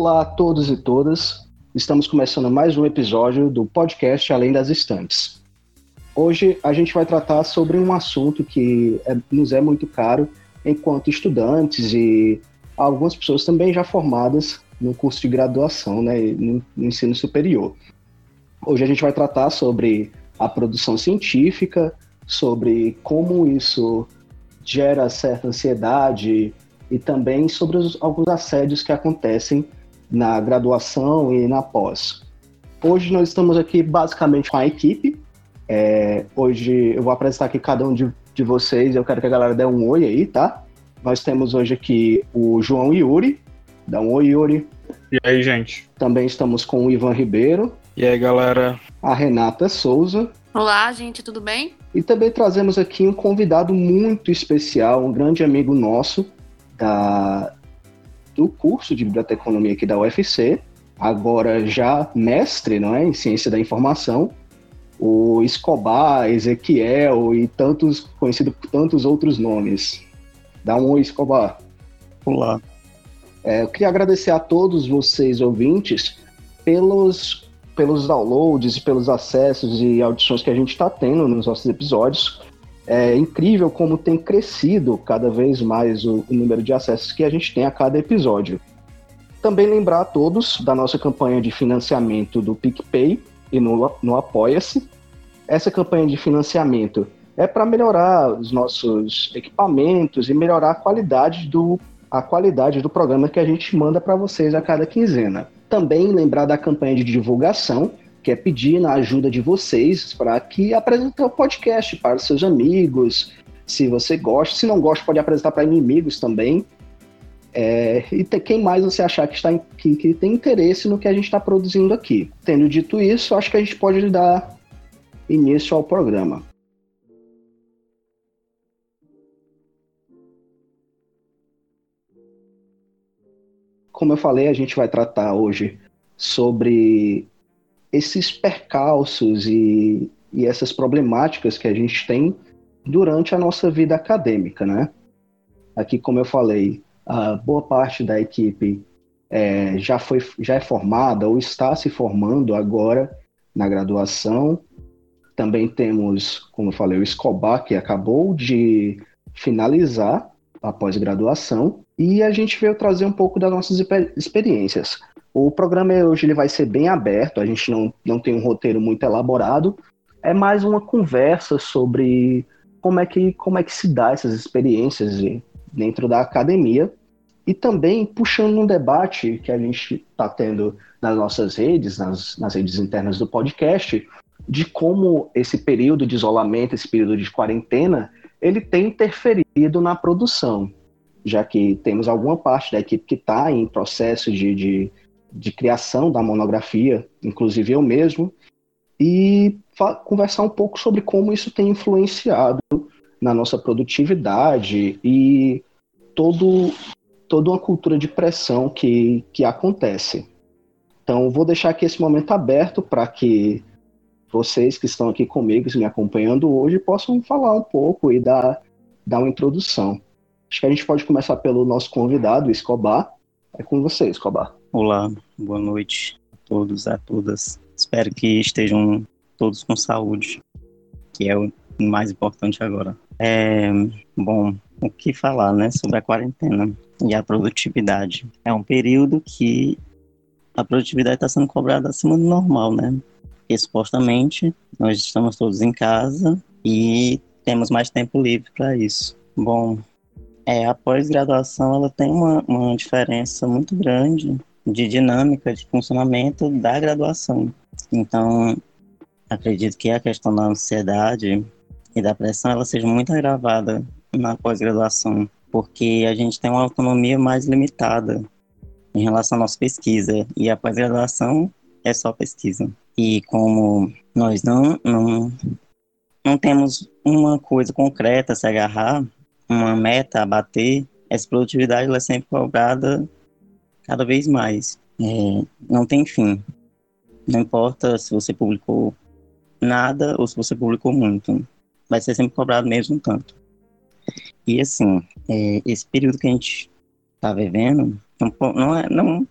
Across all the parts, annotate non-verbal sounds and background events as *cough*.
Olá a todos e todas. Estamos começando mais um episódio do podcast Além das Estantes. Hoje a gente vai tratar sobre um assunto que é, nos é muito caro enquanto estudantes e algumas pessoas também já formadas no curso de graduação, né, no, no ensino superior. Hoje a gente vai tratar sobre a produção científica, sobre como isso gera certa ansiedade e também sobre os, alguns assédios que acontecem na graduação e na pós. Hoje nós estamos aqui basicamente com a equipe. É, hoje eu vou apresentar aqui cada um de, de vocês. Eu quero que a galera dê um oi aí, tá? Nós temos hoje aqui o João Yuri. Dá um oi, Yuri. E aí, gente? Também estamos com o Ivan Ribeiro. E aí, galera? A Renata Souza. Olá, gente, tudo bem? E também trazemos aqui um convidado muito especial, um grande amigo nosso da, do curso de biblioteconomia aqui da UFC, agora já mestre não é, em ciência da informação, o Escobar, Ezequiel e tantos, conhecido por tantos outros nomes. Dá um oi, Escobar. Olá. É, eu queria agradecer a todos vocês, ouvintes, pelos, pelos downloads e pelos acessos e audições que a gente está tendo nos nossos episódios. É incrível como tem crescido cada vez mais o, o número de acessos que a gente tem a cada episódio. Também lembrar a todos da nossa campanha de financiamento do PicPay e no, no Apoia-se. Essa campanha de financiamento é para melhorar os nossos equipamentos e melhorar a qualidade do, a qualidade do programa que a gente manda para vocês a cada quinzena. Também lembrar da campanha de divulgação, que é pedir a ajuda de vocês para que apresentem o podcast para os seus amigos, se você gosta. Se não gosta, pode apresentar para inimigos também. É, e quem mais você achar que, está, que, que tem interesse no que a gente está produzindo aqui. Tendo dito isso, acho que a gente pode dar início ao programa. Como eu falei, a gente vai tratar hoje sobre esses percalços e, e essas problemáticas que a gente tem durante a nossa vida acadêmica, né? Aqui, como eu falei, a boa parte da equipe é, já, foi, já é formada ou está se formando agora na graduação. Também temos, como eu falei, o Escobar, que acabou de finalizar a pós-graduação. E a gente veio trazer um pouco das nossas experiências. O programa hoje ele vai ser bem aberto, a gente não, não tem um roteiro muito elaborado, é mais uma conversa sobre como é que, como é que se dá essas experiências dentro da academia. E também puxando um debate que a gente está tendo nas nossas redes, nas, nas redes internas do podcast, de como esse período de isolamento, esse período de quarentena, ele tem interferido na produção, já que temos alguma parte da equipe que está em processo de, de, de criação da monografia, inclusive eu mesmo, e conversar um pouco sobre como isso tem influenciado na nossa produtividade e todo, toda uma cultura de pressão que, que acontece. Então, vou deixar aqui esse momento aberto para que vocês que estão aqui comigo, me acompanhando hoje, possam falar um pouco e dar, dar uma introdução. Acho que a gente pode começar pelo nosso convidado, Escobar. É com você, Escobar. Olá, boa noite a todos, a todas. Espero que estejam todos com saúde, que é o mais importante agora. É, bom, o que falar, né, sobre a quarentena e a produtividade. É um período que a produtividade está sendo cobrada acima do normal, né? Porque supostamente nós estamos todos em casa e temos mais tempo livre para isso. Bom, é, a pós-graduação ela tem uma, uma diferença muito grande de dinâmica de funcionamento da graduação. Então, acredito que a questão da ansiedade e da pressão ela seja muito agravada na pós-graduação, porque a gente tem uma autonomia mais limitada em relação à nossa pesquisa e a pós-graduação é só pesquisa. E como nós não, não, não temos uma coisa concreta a se agarrar, uma meta a bater, essa produtividade ela é sempre cobrada cada vez mais. É, não tem fim. Não importa se você publicou nada ou se você publicou muito. Vai ser sempre cobrado mesmo tanto. E assim, é, esse período que a gente está vivendo, não, não, é, não,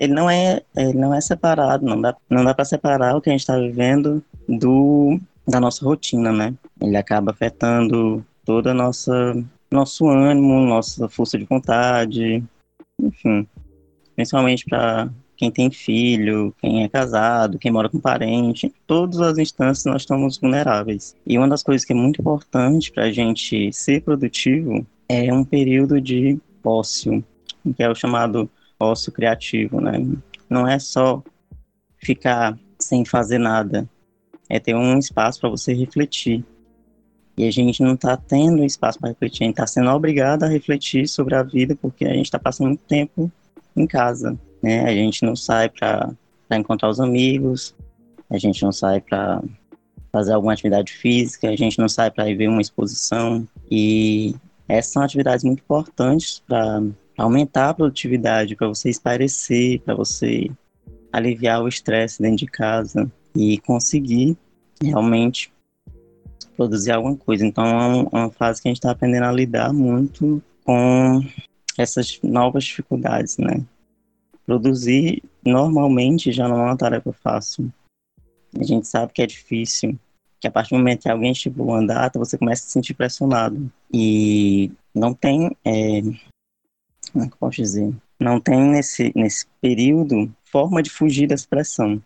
ele não é, ele não é separado, não dá, não dá para separar o que a gente está vivendo do da nossa rotina, né? Ele acaba afetando toda a nossa nosso ânimo, nossa força de vontade, enfim, principalmente para quem tem filho, quem é casado, quem mora com parente, todas as instâncias nós estamos vulneráveis. E uma das coisas que é muito importante para a gente ser produtivo é um período de ócio, que é o chamado ócio criativo, né? Não é só ficar sem fazer nada, é ter um espaço para você refletir. E a gente não está tendo espaço para refletir, a gente está sendo obrigado a refletir sobre a vida porque a gente está passando muito tempo em casa, né? A gente não sai para encontrar os amigos, a gente não sai para fazer alguma atividade física, a gente não sai para ir ver uma exposição e essas são atividades muito importantes para aumentar a produtividade, para você esparecer, para você aliviar o estresse dentro de casa e conseguir realmente produzir alguma coisa. Então é uma fase que a gente está aprendendo a lidar muito com essas novas dificuldades, né? Produzir normalmente já não é uma tarefa fácil. A gente sabe que é difícil, que a partir do momento que alguém estipula uma data, você começa a se sentir pressionado. E não tem, é, como é que eu posso dizer? Não tem nesse, nesse período forma de fugir dessa pressão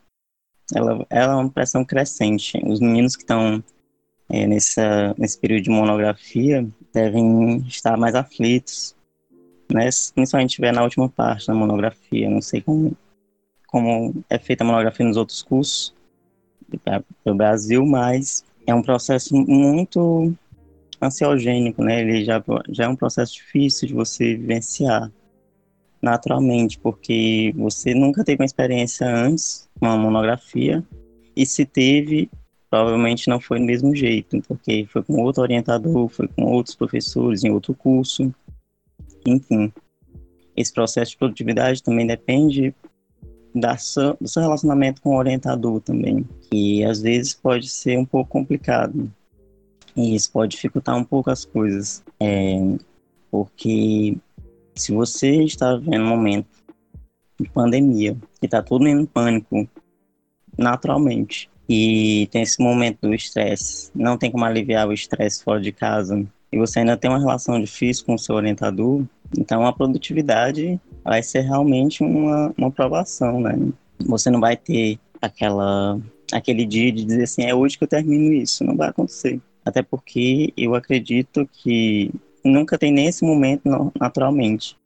ela, ela é uma pressão crescente. Os meninos que estão é, nesse período de monografia devem estar mais aflitos, né? principalmente estiver na última parte da monografia. Não sei como, como é feita a monografia nos outros cursos do Brasil, mas é um processo muito ansiogênico, né? Ele já, já é um processo difícil de você vivenciar naturalmente, porque você nunca teve uma experiência antes, uma monografia, e se teve, provavelmente não foi do mesmo jeito, porque foi com outro orientador, foi com outros professores em outro curso, enfim. Esse processo de produtividade também depende da do seu relacionamento com o orientador também, que às vezes pode ser um pouco complicado. E isso pode dificultar um pouco as coisas. É, porque se você está vivendo um momento de pandemia, que está todo mundo em pânico, naturalmente, e tem esse momento do estresse, não tem como aliviar o estresse fora de casa, e você ainda tem uma relação difícil com o seu orientador, então a produtividade vai ser realmente uma, uma provação, né? Você não vai ter aquela aquele dia de dizer assim, é hoje que eu termino isso, não vai acontecer. Até porque eu acredito que nunca tem nesse momento naturalmente.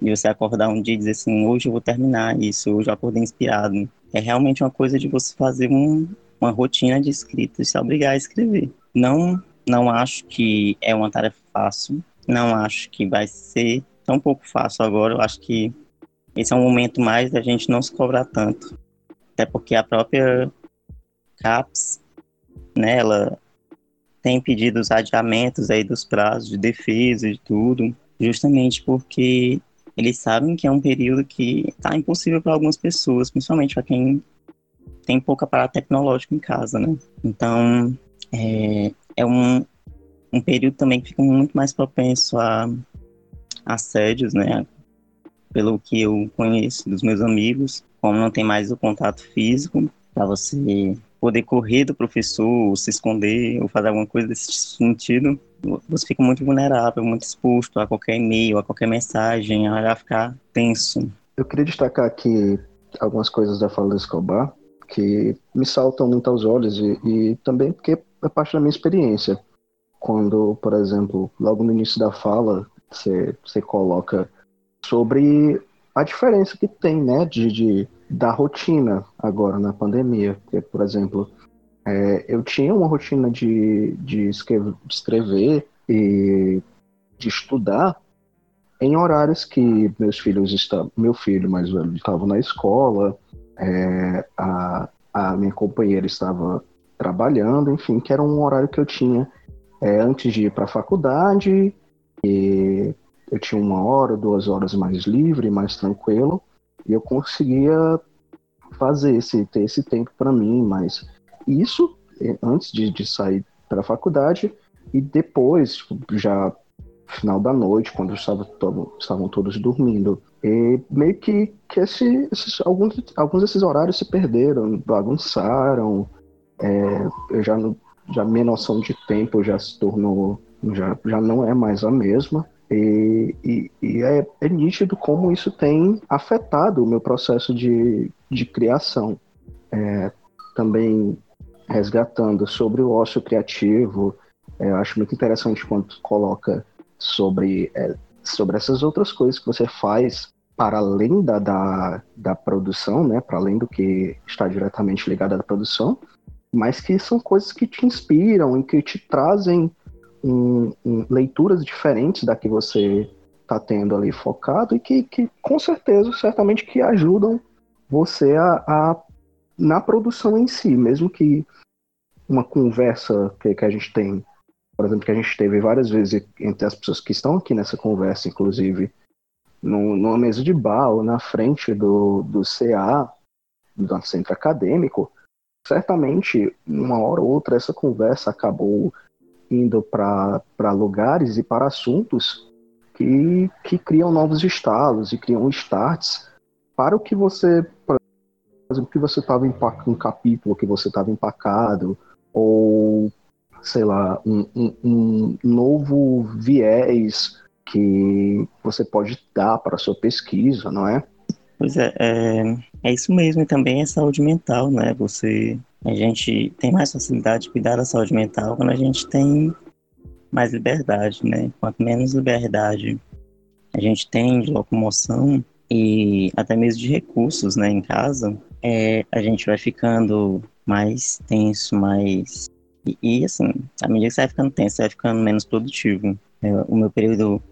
De você acordar um dia e dizer assim, hoje eu vou terminar isso, hoje eu acordei inspirado. É realmente uma coisa de você fazer um, uma rotina de escrita, se obrigar a escrever. Não, não acho que é uma tarefa fácil, não acho que vai ser tão pouco fácil agora. Eu acho que esse é um momento mais da gente não se cobrar tanto. Até porque a própria CAPES, né, ela tem pedido os adiamentos aí dos prazos de defesa e tudo, justamente porque eles sabem que é um período que está impossível para algumas pessoas, principalmente para quem tem pouco aparato tecnológico em casa, né? Então, é, é um, um período também que fica muito mais propenso a assédios, né? Pelo que eu conheço dos meus amigos, como não tem mais o contato físico, para você poder correr do professor, ou se esconder, ou fazer alguma coisa desse sentido, você fica muito vulnerável, muito exposto a qualquer e-mail, a qualquer mensagem, a ficar tenso. Eu queria destacar aqui algumas coisas da fala do Escobar que me saltam muito aos olhos e, e também porque é parte da minha experiência. Quando, por exemplo, logo no início da fala, você, você coloca sobre a diferença que tem, né, de, de da rotina agora na pandemia. Porque, por exemplo, é, eu tinha uma rotina de, de escrever, escrever e de estudar em horários que meus filhos estavam, meu filho mais velho estava na escola, é, a, a minha companheira estava trabalhando, enfim, que era um horário que eu tinha é, antes de ir para a faculdade e eu tinha uma hora, duas horas mais livre, mais tranquilo e eu conseguia fazer esse, ter esse tempo para mim, mas isso é, antes de, de sair para a faculdade e depois, tipo, já final da noite, quando estava todo, estavam todos dormindo. E meio que, que esse, esses, alguns, alguns desses horários se perderam, bagunçaram. É, eu já, já minha noção de tempo já se tornou, já, já não é mais a mesma. E, e, e é, é, nítido como isso tem afetado o meu processo de, de criação. É, também resgatando sobre o ócio criativo, é, eu acho muito interessante quando coloca sobre, é, sobre essas outras coisas que você faz para além da, da, da produção, né, para além do que está diretamente ligado à produção, mas que são coisas que te inspiram e que te trazem leituras diferentes da que você está tendo ali focado e que, que, com certeza, certamente que ajudam você a, a, na produção em si, mesmo que uma conversa que, que a gente tem por exemplo, que a gente teve várias vezes entre as pessoas que estão aqui nessa conversa, inclusive, no, numa mesa de bar ou na frente do, do CA, do centro acadêmico, certamente, uma hora ou outra, essa conversa acabou indo para lugares e para assuntos que, que criam novos estalos e criam starts para o que você, por exemplo, que você estava em um capítulo que você estava empacado, ou sei lá, um, um, um novo viés que você pode dar para a sua pesquisa, não é? Pois é, é, é isso mesmo, e também é saúde mental, né? Você, a gente tem mais facilidade de cuidar da saúde mental quando a gente tem mais liberdade, né? Quanto menos liberdade a gente tem de locomoção e até mesmo de recursos, né, em casa, é, a gente vai ficando mais tenso, mais e, e, assim, à medida que você vai ficando tenso, você vai ficando menos produtivo. É, o meu período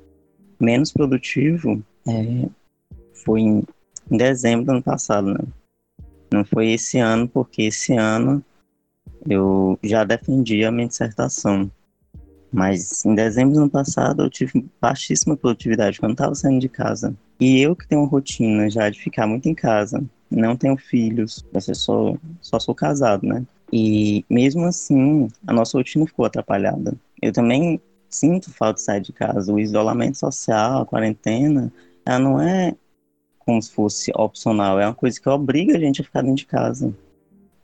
menos produtivo é, foi em, em, dezembro do ano passado, né? Não foi esse ano, porque esse ano eu já defendi a minha dissertação. Mas em dezembro do ano passado eu tive baixíssima produtividade quando estava saindo de casa. E eu que tenho uma rotina já de ficar muito em casa, não tenho filhos, só, só sou casado, né? E mesmo assim, a nossa rotina ficou atrapalhada. Eu também sinto falta de sair de casa. O isolamento social, a quarentena, ela não é como se fosse opcional, é uma coisa que obriga a gente a ficar dentro de casa.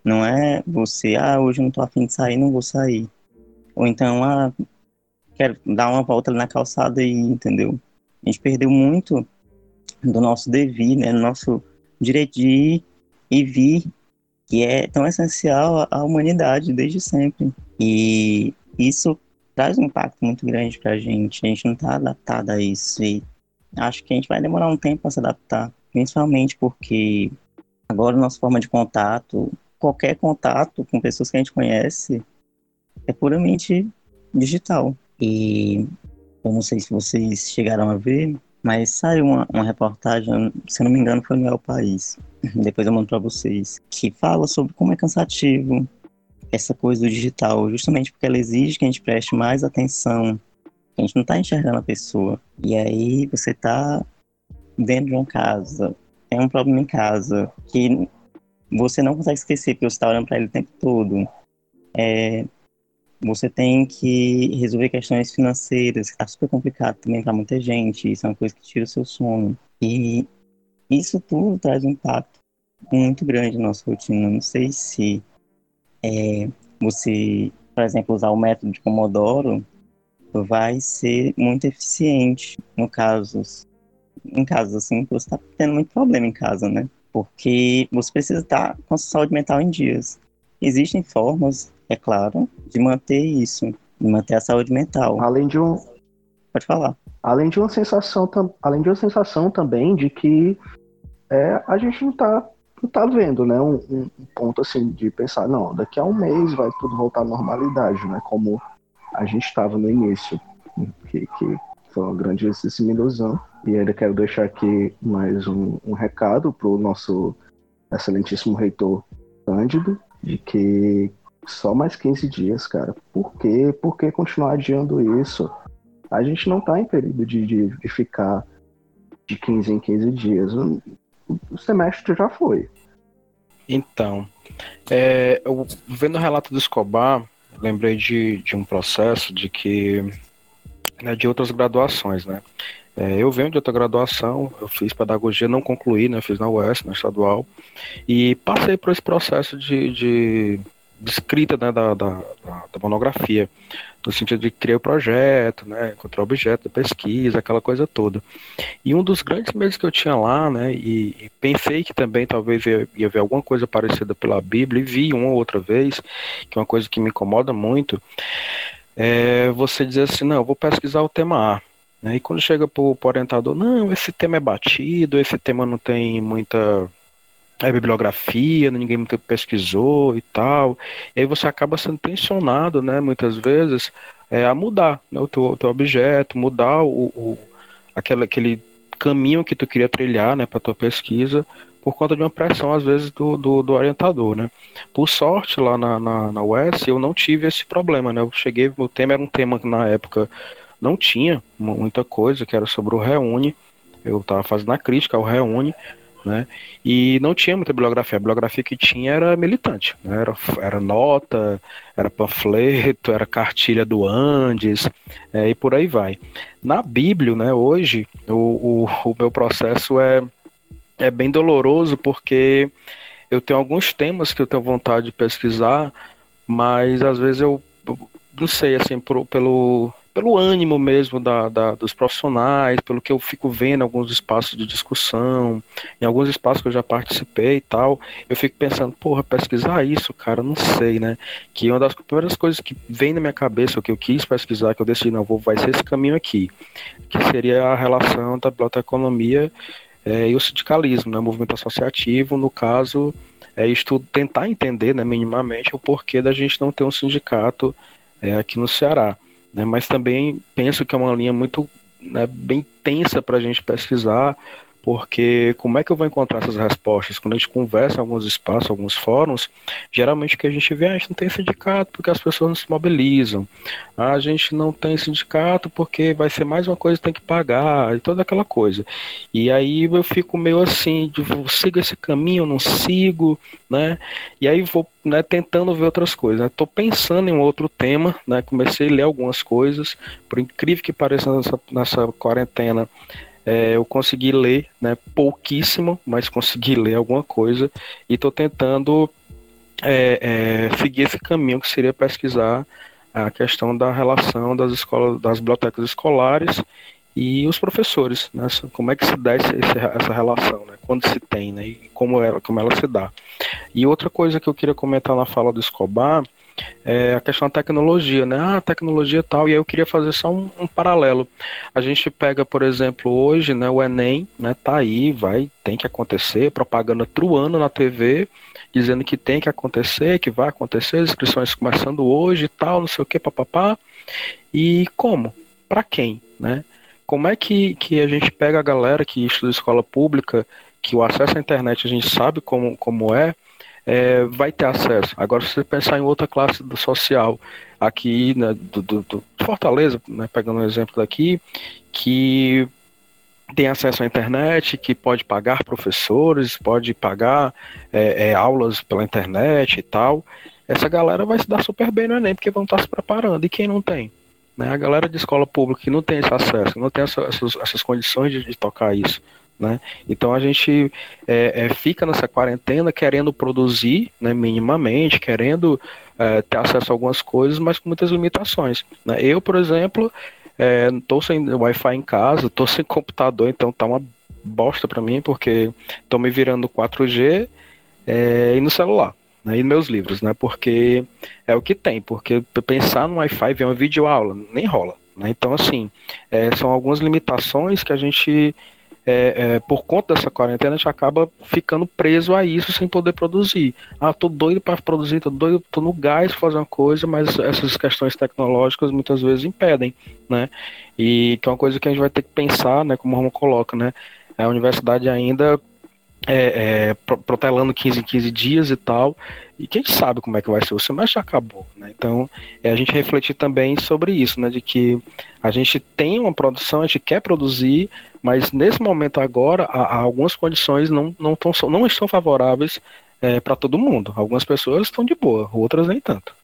Não é você, ah, hoje não tô afim de sair, não vou sair. Ou então, ah, quero dar uma volta ali na calçada e, entendeu? A gente perdeu muito do nosso devir, né, do nosso direito de ir e vir que é tão essencial à humanidade desde sempre. E isso traz um impacto muito grande para a gente. A gente não está adaptado a isso e acho que a gente vai demorar um tempo para se adaptar, principalmente porque agora nossa forma de contato, qualquer contato com pessoas que a gente conhece, é puramente digital. E eu não sei se vocês chegaram a ver, mas saiu uma, uma reportagem, se não me engano, foi no El País. *laughs* Depois eu mando para vocês. Que fala sobre como é cansativo essa coisa do digital, justamente porque ela exige que a gente preste mais atenção. A gente não está enxergando a pessoa. E aí você está dentro de uma casa, tem um problema em casa, que você não consegue esquecer, porque você está olhando para ele o tempo todo. É, você tem que resolver questões financeiras, que está super complicado também para muita gente. Isso é uma coisa que tira o seu sono. E isso tudo traz um impacto muito grande na nossa rotina. Não sei se é, você, por exemplo, usar o método de Pomodoro vai ser muito eficiente no caso, em casos assim que você está tendo muito problema em casa, né? Porque você precisa estar com a sua saúde mental em dias. Existem formas é claro, de manter isso, de manter a saúde mental. Além de um. Pode falar. Além de uma sensação, além de uma sensação também de que é, a gente não está não tá vendo, né? Um, um, ponto assim de pensar, não, daqui a um mês vai tudo voltar à normalidade, né? Como a gente estava no início, que, que foi uma grande ilusão. E ainda quero deixar aqui mais um, um recado para o nosso excelentíssimo reitor Cândido, de que só mais 15 dias, cara. Por quê? Por que continuar adiando isso? A gente não tá em período de, de, de ficar de 15 em 15 dias. O, o semestre já foi. Então, é, eu, vendo o relato do Escobar, lembrei de, de um processo de que né, de outras graduações, né? É, eu venho de outra graduação, eu fiz pedagogia, não concluí, né? Fiz na UES, na estadual, e passei por esse processo de, de, de escrita né, da, da, da, monografia, no sentido de criar o projeto, né? Encontrar objeto da pesquisa, aquela coisa toda. E um dos grandes medos que eu tinha lá, né? E, e pensei que também talvez ia, ia ver alguma coisa parecida pela Bíblia, e vi uma ou outra vez, que é uma coisa que me incomoda muito, é você dizer assim, não, eu vou pesquisar o tema A. Né? E quando chega para o orientador, não, esse tema é batido, esse tema não tem muita é, bibliografia, ninguém muito pesquisou e tal. E aí você acaba sendo tensionado, né, muitas vezes, é, a mudar né, o teu, teu objeto, mudar o, o, aquele, aquele caminho que tu queria trilhar né, para tua pesquisa, por conta de uma pressão, às vezes, do, do, do orientador, né? Por sorte, lá na, na, na UES, eu não tive esse problema, né? Eu cheguei, o tema era um tema que na época não tinha muita coisa, que era sobre o Reúne, eu estava fazendo a crítica ao Reúne, né? E não tinha muita bibliografia. A bibliografia que tinha era militante, né? era, era nota, era panfleto, era cartilha do Andes, é, e por aí vai. Na Bíblia, né, hoje, o, o, o meu processo é é bem doloroso porque eu tenho alguns temas que eu tenho vontade de pesquisar, mas às vezes eu, não sei, assim, pelo, pelo ânimo mesmo da, da, dos profissionais, pelo que eu fico vendo alguns espaços de discussão, em alguns espaços que eu já participei e tal, eu fico pensando, porra, pesquisar isso, cara, não sei, né? Que uma das primeiras coisas que vem na minha cabeça, o que eu quis pesquisar, que eu decidi, não, vou, vai ser esse caminho aqui, que seria a relação da biblioteconomia é, e o sindicalismo, né, o movimento associativo, no caso, é isto tentar entender, né, minimamente, o porquê da gente não ter um sindicato é, aqui no Ceará. Né, mas também penso que é uma linha muito né, bem tensa para a gente pesquisar, porque como é que eu vou encontrar essas respostas? Quando a gente conversa em alguns espaços, alguns fóruns, geralmente o que a gente vê, ah, a gente não tem sindicato porque as pessoas não se mobilizam. A gente não tem sindicato porque vai ser mais uma coisa que tem que pagar, e toda aquela coisa. E aí eu fico meio assim, de, sigo esse caminho, não sigo, né? E aí vou né, tentando ver outras coisas. Estou né? pensando em um outro tema, né? Comecei a ler algumas coisas, por incrível que pareça nessa, nessa quarentena, é, eu consegui ler, né, pouquíssimo, mas consegui *laughs* ler alguma coisa e estou tentando é, é, seguir esse caminho que seria pesquisar a questão da relação das escolas, das bibliotecas escolares e os professores, né? Como é que se dá esse, essa relação, né? Quando se tem, né? E como ela, como ela se dá. E outra coisa que eu queria comentar na fala do Escobar é a questão da tecnologia, né? Ah, tecnologia tal, e aí eu queria fazer só um, um, paralelo. A gente pega, por exemplo, hoje, né, o Enem, né, tá aí, vai, tem que acontecer, propaganda truando na TV, dizendo que tem que acontecer, que vai acontecer, inscrições começando hoje tal, não sei o que, papapá. E como? Para quem, né? Como é que, que a gente pega a galera que estuda escola pública, que o acesso à internet a gente sabe como, como é, é, vai ter acesso. Agora, se você pensar em outra classe social, aqui né, do, do, do, Fortaleza, né, pegando um exemplo daqui, que tem acesso à internet, que pode pagar professores, pode pagar é, é, aulas pela internet e tal. Essa galera vai se dar super bem no Enem, porque vão estar se preparando. E quem não tem? Né? A galera de escola pública que não tem esse acesso, não tem essas, essas condições de, de tocar isso. Né? Então a gente é, é, fica nessa quarentena querendo produzir né, minimamente, querendo é, ter acesso a algumas coisas, mas com muitas limitações. Né? Eu, por exemplo, estou é, sem Wi-Fi em casa, estou *laughs* sem computador, então tá uma bosta para mim, porque estou me virando 4G é, e no celular. Né, e meus livros, né? Porque é o que tem, porque pensar no Wi-Fi ver uma videoaula, nem rola. Né? Então, assim, é, são algumas limitações que a gente é, é, por conta dessa quarentena, a gente acaba ficando preso a isso sem poder produzir. Ah, tô doido para produzir, tô doido, tô no gás para fazer uma coisa, mas essas questões tecnológicas muitas vezes impedem, né? E que é uma coisa que a gente vai ter que pensar, né? Como o Romo coloca, né? A universidade ainda é, é, protelando 15 em 15 dias e tal. E quem sabe como é que vai ser? O semestre acabou, né? Então, é a gente refletir também sobre isso, né? De que a gente tem uma produção, a gente quer produzir, mas nesse momento agora, há, há algumas condições não, não, tão, não estão favoráveis é, para todo mundo. Algumas pessoas estão de boa, outras nem tanto.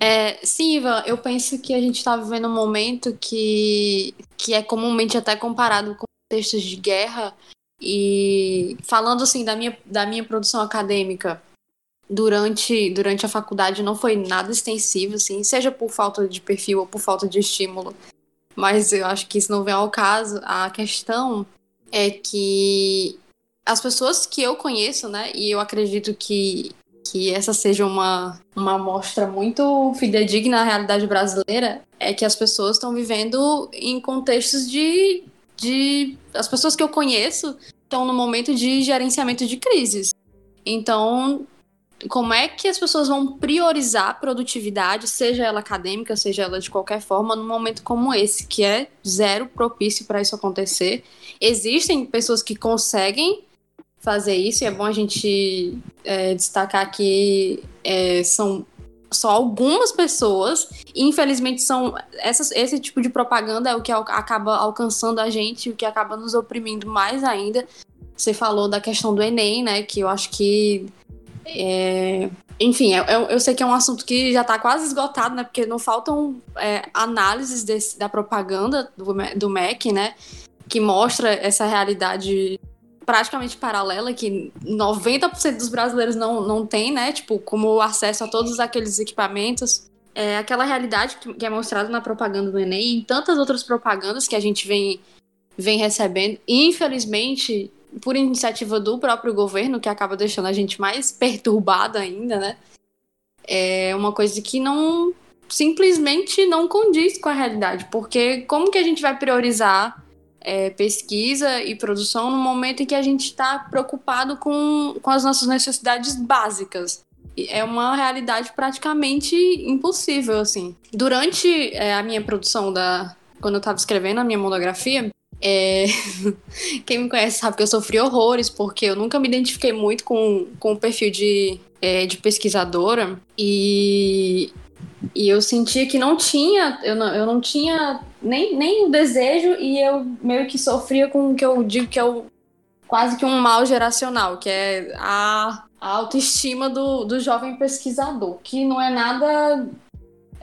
É, sim, Ivan, eu penso que a gente está vivendo um momento que, que é comumente até comparado com textos de guerra. E falando assim da minha, da minha produção acadêmica durante, durante a faculdade não foi nada extensivo, assim, seja por falta de perfil ou por falta de estímulo. Mas eu acho que isso não vem ao caso. A questão é que as pessoas que eu conheço, né, e eu acredito que que essa seja uma, uma amostra muito fidedigna à realidade brasileira, é que as pessoas estão vivendo em contextos de, de. As pessoas que eu conheço estão no momento de gerenciamento de crises. Então, como é que as pessoas vão priorizar a produtividade, seja ela acadêmica, seja ela de qualquer forma, num momento como esse, que é zero propício para isso acontecer? Existem pessoas que conseguem fazer isso, e é bom a gente é, destacar que é, são só algumas pessoas, e infelizmente são essas, esse tipo de propaganda é o que acaba alcançando a gente, o que acaba nos oprimindo mais ainda. Você falou da questão do Enem, né? Que eu acho que. É, enfim, eu, é, é, eu, sei que é um assunto que já está quase esgotado, né? Porque não faltam é, análises desse, da propaganda do, do MEC, né? Que mostra essa realidade praticamente paralela que 90% dos brasileiros não, não tem, né? Tipo, como acesso a todos aqueles equipamentos. É aquela realidade que é mostrada na propaganda do Enem e em tantas outras propagandas que a gente vem, vem recebendo. Infelizmente, por iniciativa do próprio governo, que acaba deixando a gente mais perturbada ainda, né? É uma coisa que não simplesmente não condiz com a realidade, porque como que a gente vai priorizar é, pesquisa e produção no momento em que a gente está preocupado com, com as nossas necessidades básicas. É uma realidade praticamente impossível, assim. Durante é, a minha produção da... Quando eu estava escrevendo a minha monografia, é... *laughs* Quem me conhece sabe que eu sofri horrores, porque eu nunca me identifiquei muito com, com o perfil de, é, de pesquisadora. E e eu sentia que não tinha, eu não, eu não tinha nem, nem o desejo e eu meio que sofria com o que eu digo que é o, quase que um mal geracional, que é a, a autoestima do, do jovem pesquisador, que não é nada.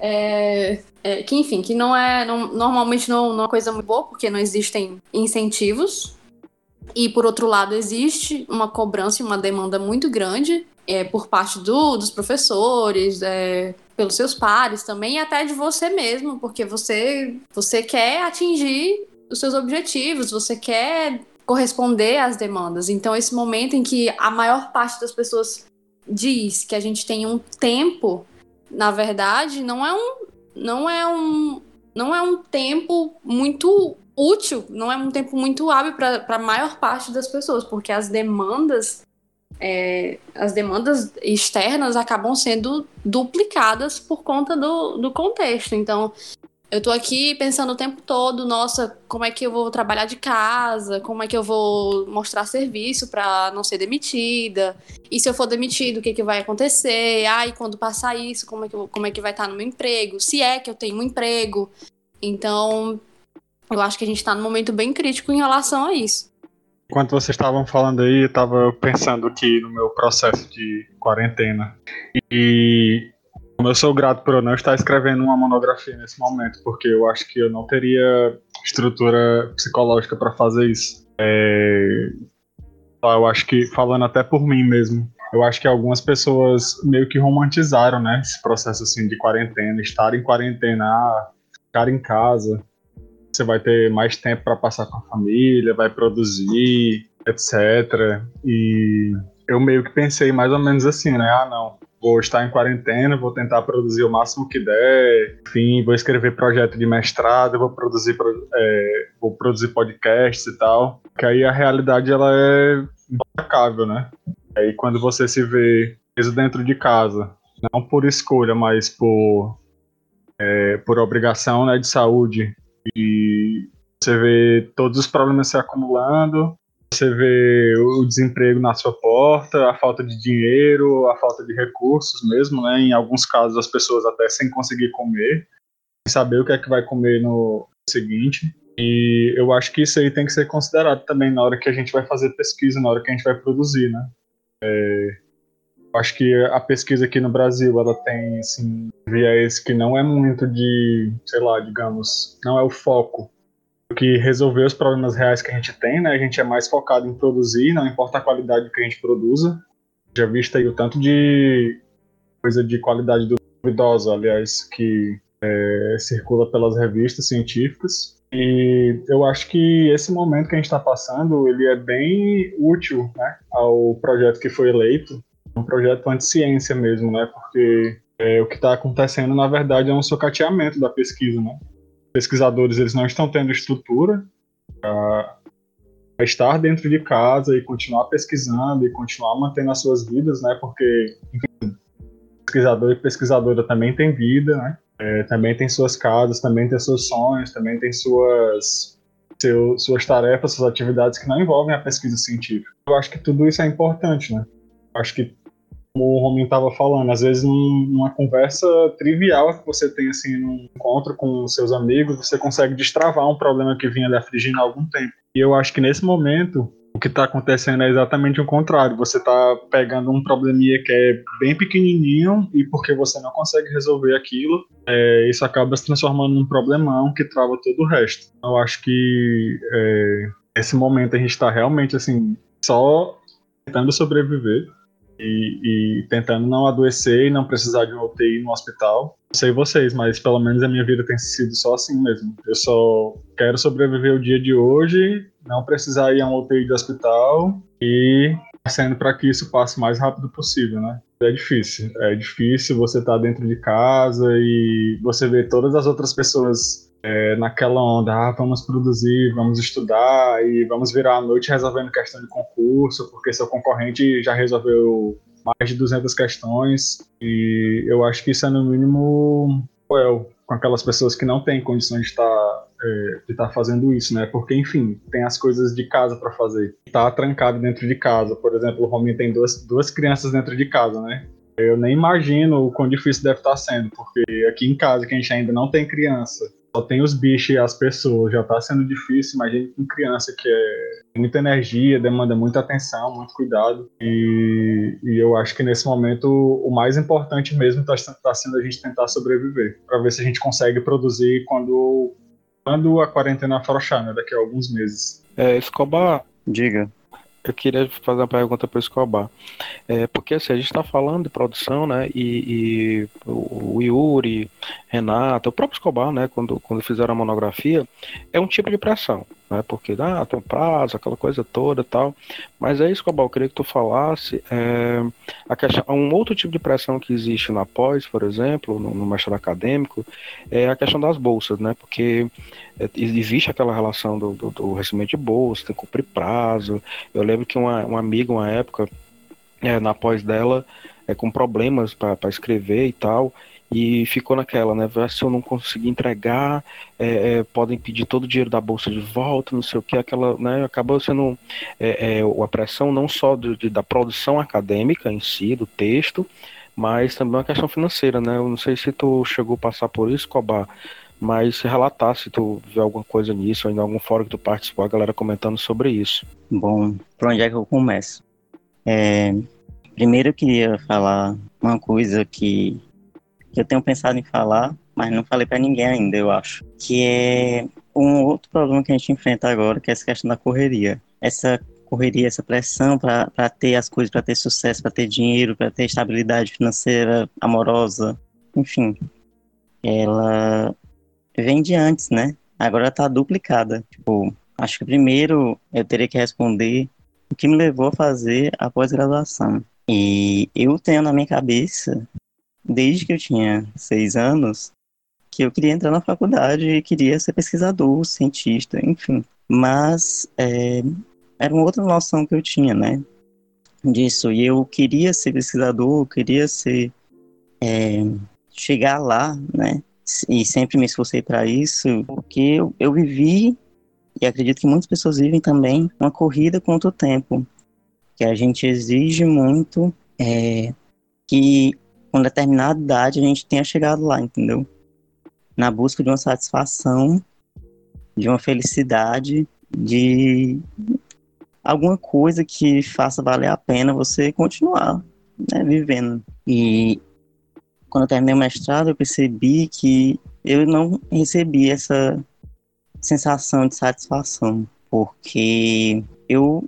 É, é, que enfim, que não é não, normalmente não, não é uma coisa muito boa, porque não existem incentivos. E por outro lado, existe uma cobrança e uma demanda muito grande é, por parte do, dos professores, é, pelos seus pares também, e até de você mesmo, porque você, você quer atingir os seus objetivos, você quer corresponder às demandas. Então, esse momento em que a maior parte das pessoas diz que a gente tem um tempo, na verdade, não é um, não é um, não é um tempo muito útil, não é um tempo muito hábil para a maior parte das pessoas, porque as demandas é, as demandas externas acabam sendo duplicadas por conta do, do contexto. Então, eu estou aqui pensando o tempo todo, nossa, como é que eu vou trabalhar de casa, como é que eu vou mostrar serviço para não ser demitida, e se eu for demitido, o que, que vai acontecer? Ah, e quando passar isso, como é que, eu, como é que vai estar no meu emprego? Se é que eu tenho um emprego. Então, eu acho que a gente está num momento bem crítico em relação a isso. Enquanto vocês estavam falando aí, eu estava pensando aqui no meu processo de quarentena. E como eu sou grato por eu não estar escrevendo uma monografia nesse momento, porque eu acho que eu não teria estrutura psicológica para fazer isso. É... Eu acho que, falando até por mim mesmo, eu acho que algumas pessoas meio que romantizaram, né, esse processo assim de quarentena, estar em quarentena, ah, ficar em casa você vai ter mais tempo para passar com a família, vai produzir, etc. E eu meio que pensei mais ou menos assim, né? Ah, não, vou estar em quarentena, vou tentar produzir o máximo que der, enfim, vou escrever projeto de mestrado, vou produzir, é, vou produzir podcasts e tal. Que aí a realidade ela é implacável, né? Aí quando você se vê preso dentro de casa, não por escolha, mas por é, por obrigação né, de saúde, e você vê todos os problemas se acumulando, você vê o desemprego na sua porta, a falta de dinheiro, a falta de recursos mesmo, né? Em alguns casos as pessoas até sem conseguir comer, sem saber o que é que vai comer no seguinte. E eu acho que isso aí tem que ser considerado também na hora que a gente vai fazer pesquisa, na hora que a gente vai produzir, né? É, Acho que a pesquisa aqui no Brasil, ela tem, assim, viés que não é muito de, sei lá, digamos, não é o foco que resolver os problemas reais que a gente tem, né? A gente é mais focado em produzir, não importa a qualidade que a gente produza. Já visto aí o tanto de coisa de qualidade duvidosa, aliás, que é, circula pelas revistas científicas. E eu acho que esse momento que a gente está passando, ele é bem útil né, ao projeto que foi eleito, um projeto anti-ciência mesmo, né? Porque é, o que está acontecendo, na verdade, é um socateamento da pesquisa, né? Pesquisadores, eles não estão tendo estrutura para estar dentro de casa e continuar pesquisando e continuar mantendo as suas vidas, né? Porque, pesquisador e pesquisadora também tem vida, né? É, também tem suas casas, também tem seus sonhos, também tem suas seu, suas tarefas, suas atividades que não envolvem a pesquisa científica. Eu acho que tudo isso é importante, né? Acho que como o Rominho estava falando, às vezes num, numa conversa trivial que você tem assim num encontro com seus amigos, você consegue destravar um problema que vinha lhe afligindo há algum tempo. E eu acho que nesse momento o que está acontecendo é exatamente o contrário. Você está pegando um probleminha que é bem pequenininho e porque você não consegue resolver aquilo, é, isso acaba se transformando num problemão que trava todo o resto. Eu acho que é, esse momento a gente está realmente assim só tentando sobreviver e, e, tentando não adoecer e não precisar de uma UTI no hospital. Não sei vocês, mas pelo menos a minha vida tem sido só assim mesmo. Eu só quero sobreviver o dia de hoje, não precisar ir a uma UTI de hospital e sendo para que isso passe o mais rápido possível, né? É difícil. É difícil você estar tá dentro de casa e você ver todas as outras pessoas é, naquela onda, ah, vamos produzir, vamos estudar e vamos virar a noite resolvendo questão de concurso, porque seu concorrente já resolveu mais de 200 questões e eu acho que isso é no mínimo cruel com aquelas pessoas que não têm condições de estar é, de estar fazendo isso, né? Porque enfim tem as coisas de casa para fazer. Tá trancado dentro de casa, por exemplo, o Rominho tem duas, duas crianças dentro de casa, né? Eu nem imagino o quão difícil deve estar sendo, porque aqui em casa que a gente ainda não tem criança só tem os bichos e as pessoas, já tá sendo difícil, imagine com criança que é muita energia, demanda muita atenção, muito cuidado. E, e eu acho que nesse momento o mais importante mesmo está tá sendo a gente tentar sobreviver, para ver se a gente consegue produzir quando, quando a quarentena afrouxar, né, daqui a alguns meses. É, Escobar. Diga eu queria fazer uma pergunta para o Escobar. É, porque assim, a gente está falando de produção, né? E, e, o Yuri, Renata, o próprio Escobar, né? Quando, quando fizeram a monografia, é um tipo de pressão né? Porque ah, tem um prazo, aquela coisa toda tal. Mas é isso, Cobal, eu queria que tu falasse é, a questão, um outro tipo de pressão que existe na pós, por exemplo, no, no mestrado acadêmico, é a questão das bolsas, né? Porque é, existe aquela relação do, do, do, recebimento de bolsa, tem que cumprir prazo. Eu lembro que uma, uma amiga, uma época, é, na pós dela, é, com problemas para escrever e tal, e ficou naquela, né? Se eu não conseguir entregar, é, é, podem pedir todo o dinheiro da bolsa de volta, não sei o que, aquela, né? Acabou sendo é, é, a pressão não só de, de, da produção acadêmica em si, do texto, mas também uma questão financeira, né? Eu não sei se tu chegou a passar por isso, Cobar, mas se relatar se tu vê alguma coisa nisso, ou em algum fórum que tu participou, a galera comentando sobre isso. Bom, por onde é que eu começo? É, primeiro eu queria falar uma coisa que que eu tenho pensado em falar, mas não falei para ninguém ainda, eu acho. Que é um outro problema que a gente enfrenta agora, que é essa questão da correria. Essa correria, essa pressão para ter as coisas, para ter sucesso, para ter dinheiro, para ter estabilidade financeira, amorosa, enfim. Ela vem de antes, né? Agora está duplicada. Tipo, acho que primeiro eu teria que responder o que me levou a fazer a pós-graduação. E eu tenho na minha cabeça desde que eu tinha seis anos, que eu queria entrar na faculdade e queria ser pesquisador, cientista, enfim. Mas é, era uma outra noção que eu tinha, né? Disso. E eu queria ser pesquisador, queria ser. É, chegar lá, né? E sempre me esforcei para isso, porque eu, eu vivi, e acredito que muitas pessoas vivem também, uma corrida contra o tempo. Que a gente exige muito é, que com determinada idade a gente tenha chegado lá, entendeu? Na busca de uma satisfação, de uma felicidade, de alguma coisa que faça valer a pena você continuar né, vivendo. E quando eu terminei o mestrado, eu percebi que eu não recebi essa sensação de satisfação, porque eu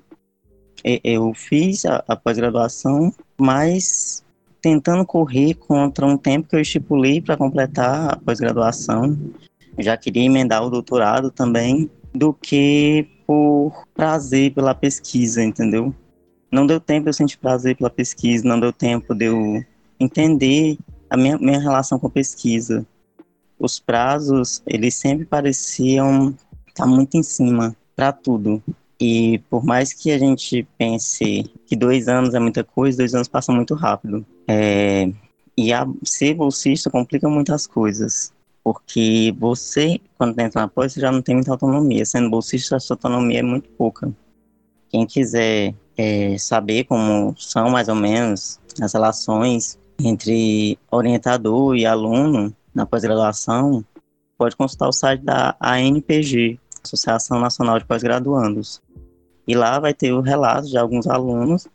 eu fiz a, a pós-graduação, mas tentando correr contra um tempo que eu estipulei para completar a pós-graduação. Já queria emendar o doutorado também, do que por prazer pela pesquisa, entendeu? Não deu tempo eu sentir prazer pela pesquisa, não deu tempo de eu entender a minha, minha relação com a pesquisa. Os prazos, eles sempre pareciam estar tá muito em cima para tudo. E por mais que a gente pense que dois anos é muita coisa, dois anos passam muito rápido. É, e a, ser bolsista complica muitas coisas. Porque você, quando entra na pós, você já não tem muita autonomia. Sendo bolsista, a sua autonomia é muito pouca. Quem quiser é, saber como são mais ou menos as relações entre orientador e aluno na pós-graduação, pode consultar o site da ANPG, Associação Nacional de Pós-Graduandos. E lá vai ter o relato de alguns alunos,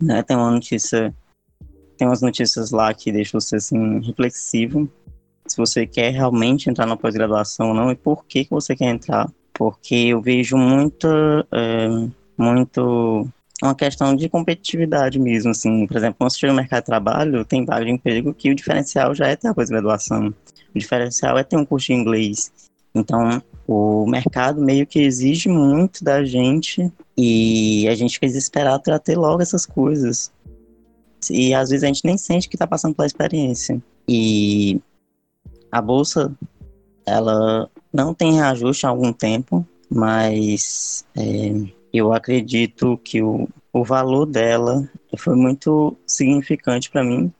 né? Tem uma notícia, tem umas notícias lá que deixam você assim reflexivo, se você quer realmente entrar na pós-graduação ou não e por que que você quer entrar. Porque eu vejo muita, é, muito uma questão de competitividade mesmo, assim, por exemplo, quando você chega no mercado de trabalho, tem vaga de emprego que o diferencial já é ter a pós-graduação, o diferencial é ter um curso de inglês, então o mercado meio que exige muito da gente e a gente fica desesperado para ter logo essas coisas. E às vezes a gente nem sente que está passando pela experiência. E a bolsa, ela não tem reajuste há algum tempo, mas é, eu acredito que o, o valor dela foi muito significante para mim.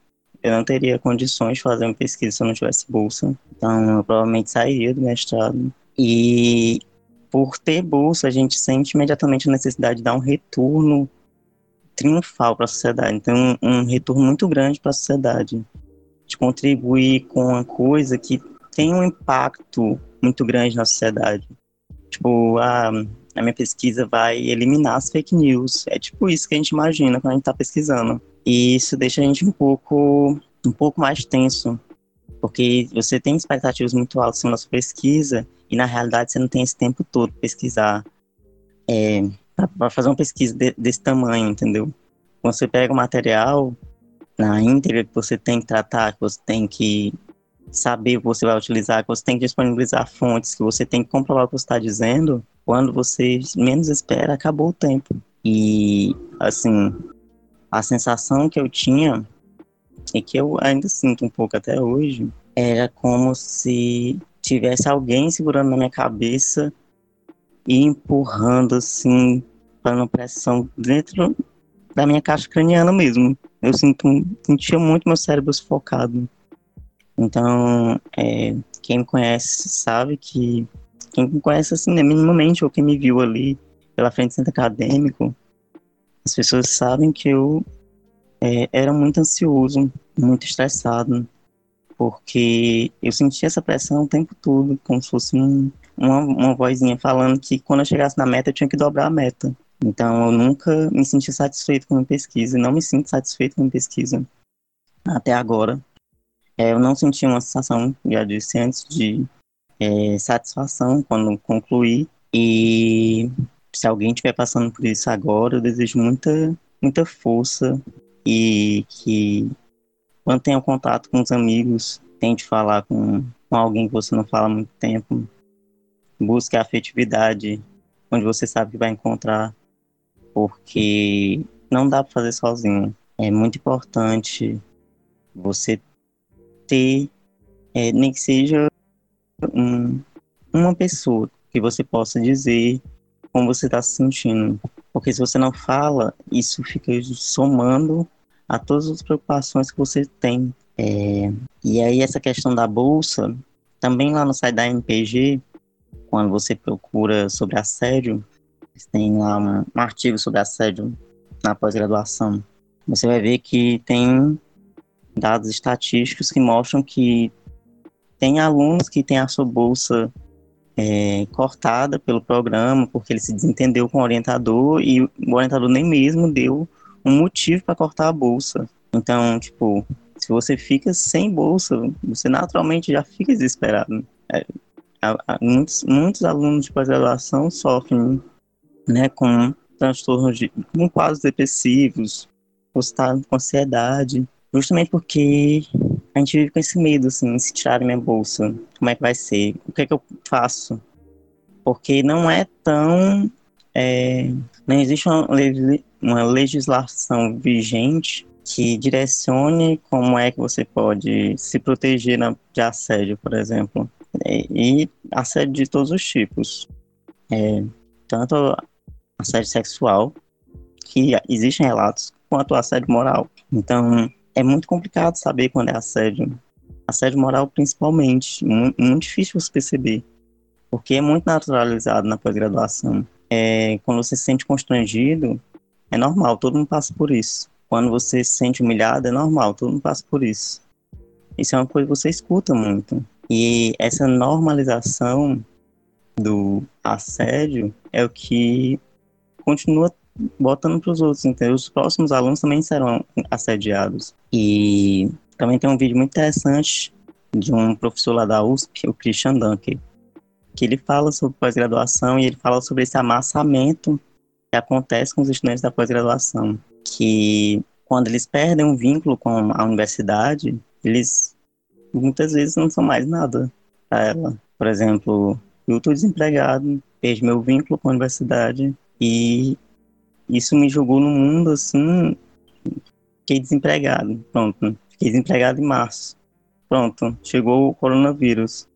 Eu não teria condições de fazer uma pesquisa se eu não tivesse bolsa, então eu provavelmente sairia do mestrado. E por ter bolsa, a gente sente imediatamente a necessidade de dar um retorno triunfal para a sociedade, então um, um retorno muito grande para a sociedade, de contribuir com uma coisa que tem um impacto muito grande na sociedade. Tipo, a, a minha pesquisa vai eliminar as fake news. É tipo isso que a gente imagina quando a gente está pesquisando. E isso deixa a gente um pouco, um pouco mais tenso, porque você tem expectativas muito altas na sua pesquisa e na realidade você não tem esse tempo todo para pesquisar, é, para fazer uma pesquisa de, desse tamanho, entendeu? Quando você pega o material na íntegra que você tem que tratar, que você tem que saber o que você vai utilizar, que você tem que disponibilizar fontes, que você tem que comprovar o que você está dizendo, quando você menos espera, acabou o tempo. E, assim, a sensação que eu tinha, e que eu ainda sinto um pouco até hoje, era como se tivesse alguém segurando na minha cabeça e empurrando, assim, para pressão dentro da minha caixa craniana mesmo. Eu sinto, sentia muito meu cérebro sufocado. Então, é, quem me conhece sabe que. Quem me conhece assim, né, minimamente, ou quem me viu ali pela frente do centro acadêmico, as pessoas sabem que eu é, era muito ansioso, muito estressado, porque eu sentia essa pressão o tempo todo, como se fosse um, uma, uma vozinha falando que quando eu chegasse na meta eu tinha que dobrar a meta. Então eu nunca me senti satisfeito com a pesquisa, não me sinto satisfeito com a pesquisa até agora. É, eu não senti uma sensação, já disse antes, de é, satisfação quando concluí. E se alguém estiver passando por isso agora, eu desejo muita, muita força e que mantenha contato com os amigos, tente falar com, com alguém que você não fala há muito tempo, busque a afetividade onde você sabe que vai encontrar, porque não dá para fazer sozinho. É muito importante você ter, é, nem que seja um, uma pessoa que você possa dizer como você está se sentindo. Porque se você não fala, isso fica somando a todas as preocupações que você tem. É, e aí essa questão da bolsa, também lá no site da NPG, quando você procura sobre assédio, tem lá um, um artigo sobre assédio na pós-graduação, você vai ver que tem dados estatísticos que mostram que tem alunos que têm a sua bolsa é, cortada pelo programa porque ele se desentendeu com o orientador e o orientador nem mesmo deu um motivo para cortar a bolsa. Então, tipo, se você fica sem bolsa, você naturalmente já fica desesperado. É, muitos, muitos alunos de pós-graduação sofrem né, com transtornos de com quadros depressivos, postado com ansiedade, justamente porque a gente vive com esse medo, assim, se tirar minha bolsa, como é que vai ser? O que é que eu faço? Porque não é tão. É, não existe uma, uma legislação vigente que direcione como é que você pode se proteger de assédio, por exemplo. E, e assédio de todos os tipos. É, tanto assédio sexual, que existem relatos, quanto assédio moral. Então, é muito complicado saber quando é assédio. Assédio moral, principalmente. Muito, muito difícil você perceber. Porque é muito naturalizado na pós-graduação. É, quando você se sente constrangido, é normal, todo mundo passa por isso. Quando você se sente humilhado, é normal, todo mundo passa por isso. Isso é uma coisa que você escuta muito. E essa normalização do assédio é o que continua botando para os outros, então os próximos alunos também serão assediados. E também tem um vídeo muito interessante de um professor lá da USP, o Christian Dunker, que ele fala sobre pós-graduação e ele fala sobre esse amassamento que acontece com os estudantes da pós-graduação que quando eles perdem um vínculo com a universidade, eles muitas vezes não são mais nada para ela. Por exemplo, eu estou desempregado, perdi meu vínculo com a universidade e isso me jogou no mundo assim, fiquei desempregado, pronto. Fiquei desempregado em março. Pronto, chegou o coronavírus.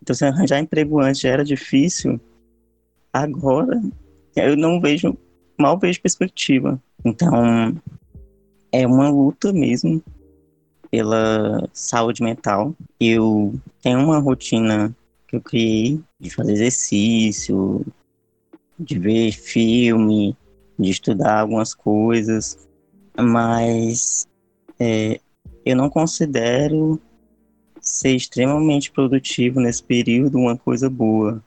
Então, se arranjar emprego antes já era difícil, agora eu não vejo, mal vejo perspectiva. Então, é uma luta mesmo pela saúde mental. Eu tenho uma rotina que eu criei de fazer exercício, de ver filme, de estudar algumas coisas, mas é, eu não considero ser extremamente produtivo nesse período uma coisa boa.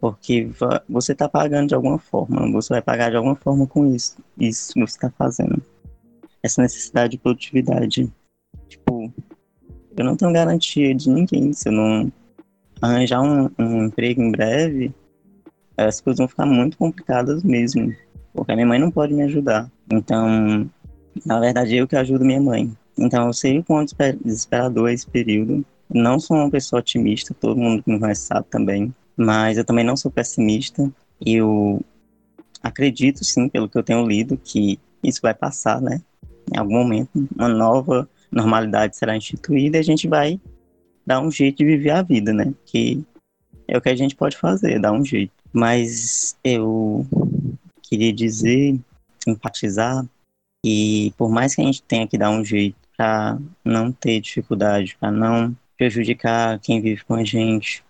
Porque você está pagando de alguma forma, você vai pagar de alguma forma com isso, isso que você está fazendo. Essa necessidade de produtividade. Tipo, eu não tenho garantia de ninguém. Se eu não arranjar um, um emprego em breve, as coisas vão ficar muito complicadas mesmo. Porque a minha mãe não pode me ajudar. Então, na verdade, eu que ajudo minha mãe. Então, eu sei o quanto desesperador é esse período. Não sou uma pessoa otimista, todo mundo que me conhece sabe também mas eu também não sou pessimista. Eu acredito, sim, pelo que eu tenho lido, que isso vai passar, né? Em algum momento, uma nova normalidade será instituída e a gente vai dar um jeito de viver a vida, né? Que é o que a gente pode fazer, dar um jeito. Mas eu queria dizer, empatizar, que por mais que a gente tenha que dar um jeito para não ter dificuldade, para não prejudicar quem vive com a gente,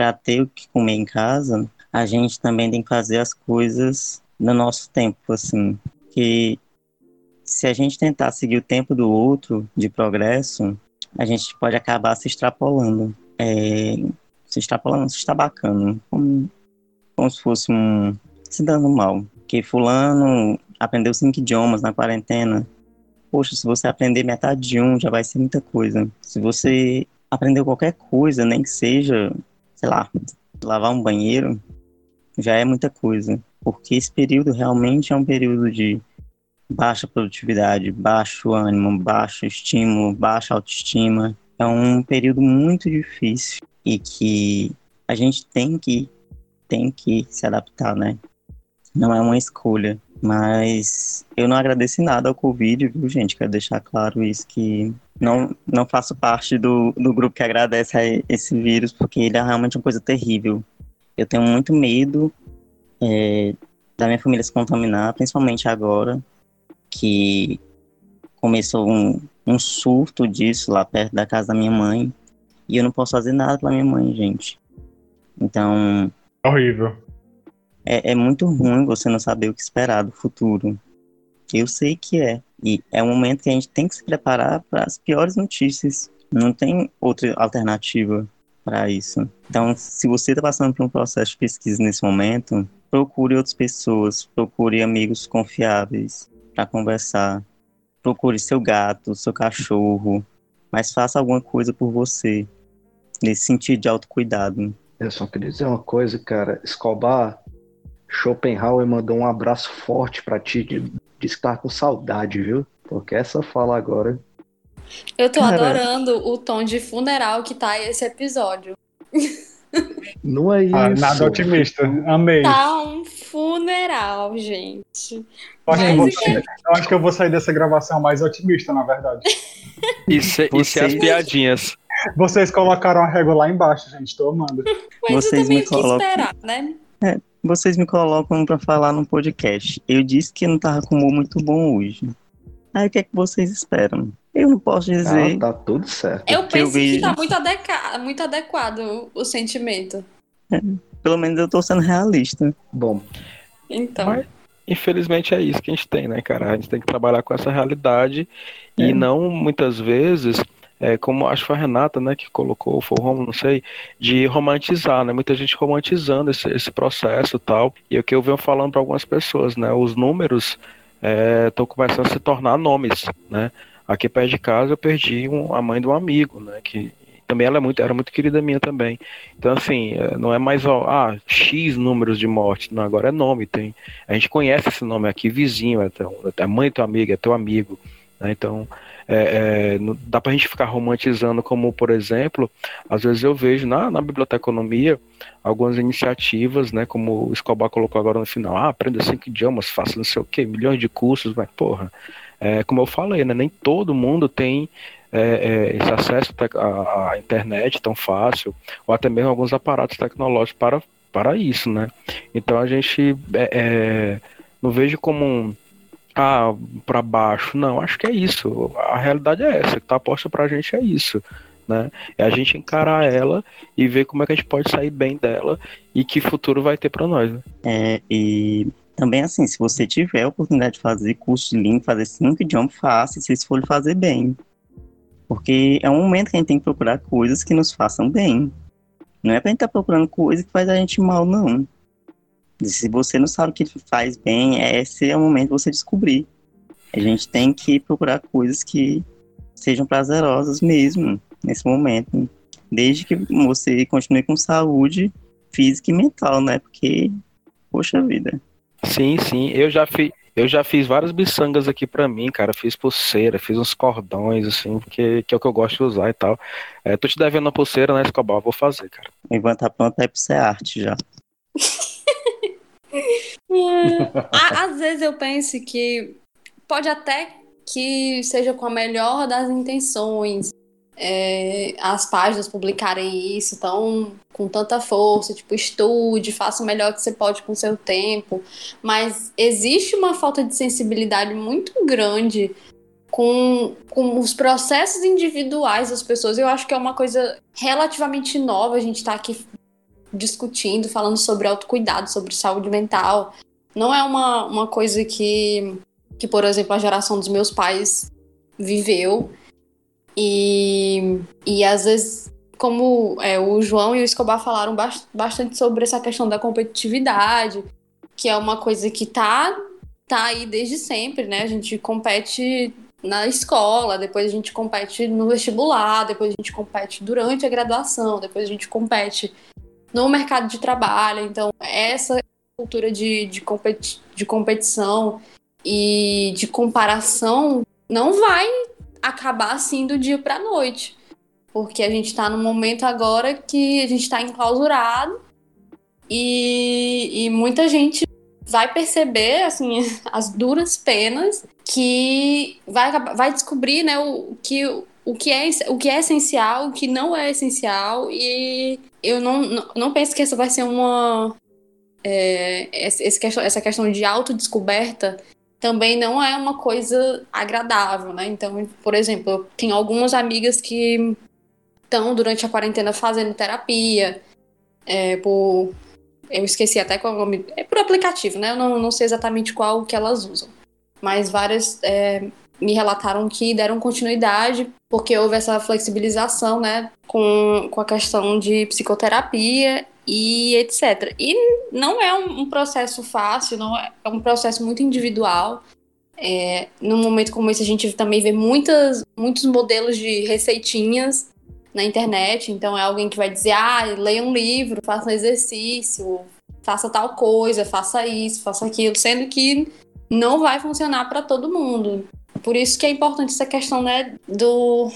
para ter o que comer em casa, a gente também tem que fazer as coisas no nosso tempo, assim. Que se a gente tentar seguir o tempo do outro de progresso, a gente pode acabar se extrapolando. É, se extrapolando, se estabacando. Como, como se fosse um. se dando mal. Que Fulano aprendeu cinco idiomas na quarentena. Poxa, se você aprender metade de um, já vai ser muita coisa. Se você aprendeu qualquer coisa, nem que seja sei lá, lavar um banheiro já é muita coisa. Porque esse período realmente é um período de baixa produtividade, baixo ânimo, baixo estímulo, baixa autoestima. É um período muito difícil e que a gente tem que tem que se adaptar, né? Não é uma escolha. Mas eu não agradeci nada ao Covid, viu, gente? Quero deixar claro isso, que não, não faço parte do, do grupo que agradece a esse vírus, porque ele é realmente uma coisa terrível. Eu tenho muito medo é, da minha família se contaminar, principalmente agora, que começou um, um surto disso lá perto da casa da minha mãe, e eu não posso fazer nada pela minha mãe, gente. Então. Horrível é, é muito ruim você não saber o que esperar do futuro. Eu sei que é. E é um momento que a gente tem que se preparar para as piores notícias. Não tem outra alternativa para isso. Então, se você está passando por um processo de pesquisa nesse momento, procure outras pessoas, procure amigos confiáveis para conversar. procure seu gato, seu cachorro, mas faça alguma coisa por você, nesse sentido de autocuidado. Eu só queria dizer uma coisa, cara. Escobar, Schopenhauer mandou um abraço forte para ti, de, estar com saudade, viu? Porque essa fala agora. Eu tô cara... adorando o tom de funeral que tá esse episódio. *laughs* Não é isso. Ah, nada otimista. Amei. Tá um funeral, gente. Eu acho, Mas, que eu, eu acho, que eu vou sair dessa gravação mais otimista, na verdade. E se, e se as piadinhas. Vocês colocaram a régua lá embaixo, gente. Tô amando. Mas vocês eu também me colocam... esperar, né? É, vocês me colocam para falar no podcast. Eu disse que não tava com humor muito bom hoje. Aí o que é que vocês esperam? Eu não posso dizer. Ah, tá tudo certo. Eu penso eu vejo... que tá muito, adequa... muito adequado o sentimento. É, pelo menos eu tô sendo realista. Bom. Então. Mas, infelizmente é isso que a gente tem, né, cara? A gente tem que trabalhar com essa realidade é. e não muitas vezes é, como acho que foi a Renata, né, que colocou, foi o não sei, de romantizar, né, muita gente romantizando esse, esse processo e tal, e é o que eu venho falando para algumas pessoas, né, os números estão é, começando a se tornar nomes, né, aqui perto de casa eu perdi um, a mãe de um amigo, né, que também ela é muito, era muito querida minha também. Então, assim, é, não é mais, ó, ah, X números de morte, não, agora é nome, tem, a gente conhece esse nome aqui, vizinho, é, teu, é mãe do amigo, é teu amigo, né, então, é, é, não dá gente ficar romantizando, como, por exemplo, às vezes eu vejo na, na biblioteconomia algumas iniciativas, né, como o Escobar colocou agora no final, ah, aprenda cinco idiomas, faça não sei o que, milhões de cursos, mas, porra, é, como eu falei, né, nem todo mundo tem é, é, esse acesso à, à, internet tão fácil, ou até mesmo alguns aparatos tecnológicos para, para isso, né? Então a gente é, é não vejo como um, ah, para baixo. Não, acho que é isso. A realidade é essa, que tá posta pra gente é isso. Né? É a gente encarar ela e ver como é que a gente pode sair bem dela e que futuro vai ter para nós. Né? É, e também assim, se você tiver a oportunidade de fazer curso de língua, fazer cinco idiomas, faça, se for fazer bem. Porque é um momento que a gente tem que procurar coisas que nos façam bem. Não é pra gente estar tá procurando coisa que faz a gente mal, não. Se você não sabe o que faz bem, esse é o momento de você descobrir. A gente tem que procurar coisas que sejam prazerosas mesmo nesse momento. Desde que você continue com saúde física e mental, né? Porque, poxa vida. Sim, sim. Eu já fiz. Eu já fiz várias biçangas aqui para mim, cara. Fiz pulseira, fiz uns cordões, assim, porque que é o que eu gosto de usar e tal. É, tô te devendo uma pulseira, né, Escobar? Vou fazer, cara. O Ivan tá pronto aí pra ser arte já. *laughs* Às vezes eu penso que pode até que seja com a melhor das intenções é, as páginas publicarem isso tão com tanta força, tipo, estude, faça o melhor que você pode com o seu tempo, mas existe uma falta de sensibilidade muito grande com, com os processos individuais das pessoas. Eu acho que é uma coisa relativamente nova a gente estar tá aqui discutindo, falando sobre autocuidado, sobre saúde mental. Não é uma, uma coisa que, que, por exemplo, a geração dos meus pais viveu. E, e às vezes, como é, o João e o Escobar falaram bastante sobre essa questão da competitividade, que é uma coisa que tá, tá aí desde sempre, né? A gente compete na escola, depois a gente compete no vestibular, depois a gente compete durante a graduação, depois a gente compete no mercado de trabalho. Então, essa cultura de, de, competi de competição e de comparação não vai acabar assim do dia para a noite. Porque a gente está no momento agora que a gente está enclausurado e, e muita gente vai perceber assim *laughs* as duras penas que vai, vai descobrir né, o, que o que é, o que é essencial, o que não é essencial, e eu não, não, não penso que essa vai ser uma. É, esse, essa questão de autodescoberta também não é uma coisa agradável, né? Então, por exemplo, eu tenho algumas amigas que estão durante a quarentena fazendo terapia, é, por. Eu esqueci até qual é o nome. É por aplicativo, né? Eu não, não sei exatamente qual que elas usam. Mas várias é, me relataram que deram continuidade porque houve essa flexibilização, né, com, com a questão de psicoterapia e etc. E não é um, um processo fácil, não é, é um processo muito individual. É, num momento como esse, a gente também vê muitas, muitos modelos de receitinhas na internet. Então, é alguém que vai dizer: ah, leia um livro, faça um exercício, faça tal coisa, faça isso, faça aquilo, sendo que não vai funcionar para todo mundo. Por isso que é importante essa questão né, do,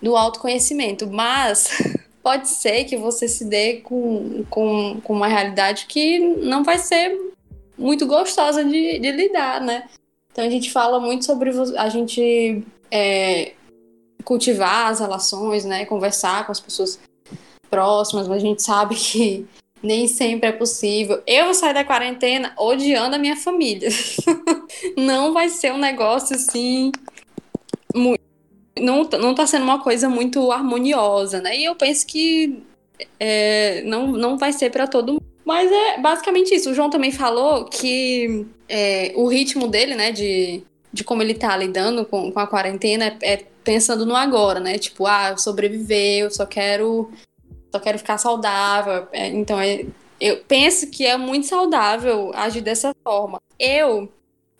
do autoconhecimento. Mas *laughs* pode ser que você se dê com, com, com uma realidade que não vai ser muito gostosa de, de lidar, né? Então a gente fala muito sobre a gente é, cultivar as relações, né? Conversar com as pessoas próximas, mas a gente sabe que nem sempre é possível. Eu vou sair da quarentena odiando a minha família. *laughs* não vai ser um negócio assim. Muito, não, não tá sendo uma coisa muito harmoniosa, né? E eu penso que é, não, não vai ser para todo mundo. Mas é basicamente isso. O João também falou que é, o ritmo dele, né, de, de como ele tá lidando com, com a quarentena é, é pensando no agora, né? Tipo, ah, eu sobreviver, eu só quero só quero ficar saudável. É, então, é, eu penso que é muito saudável agir dessa forma. Eu,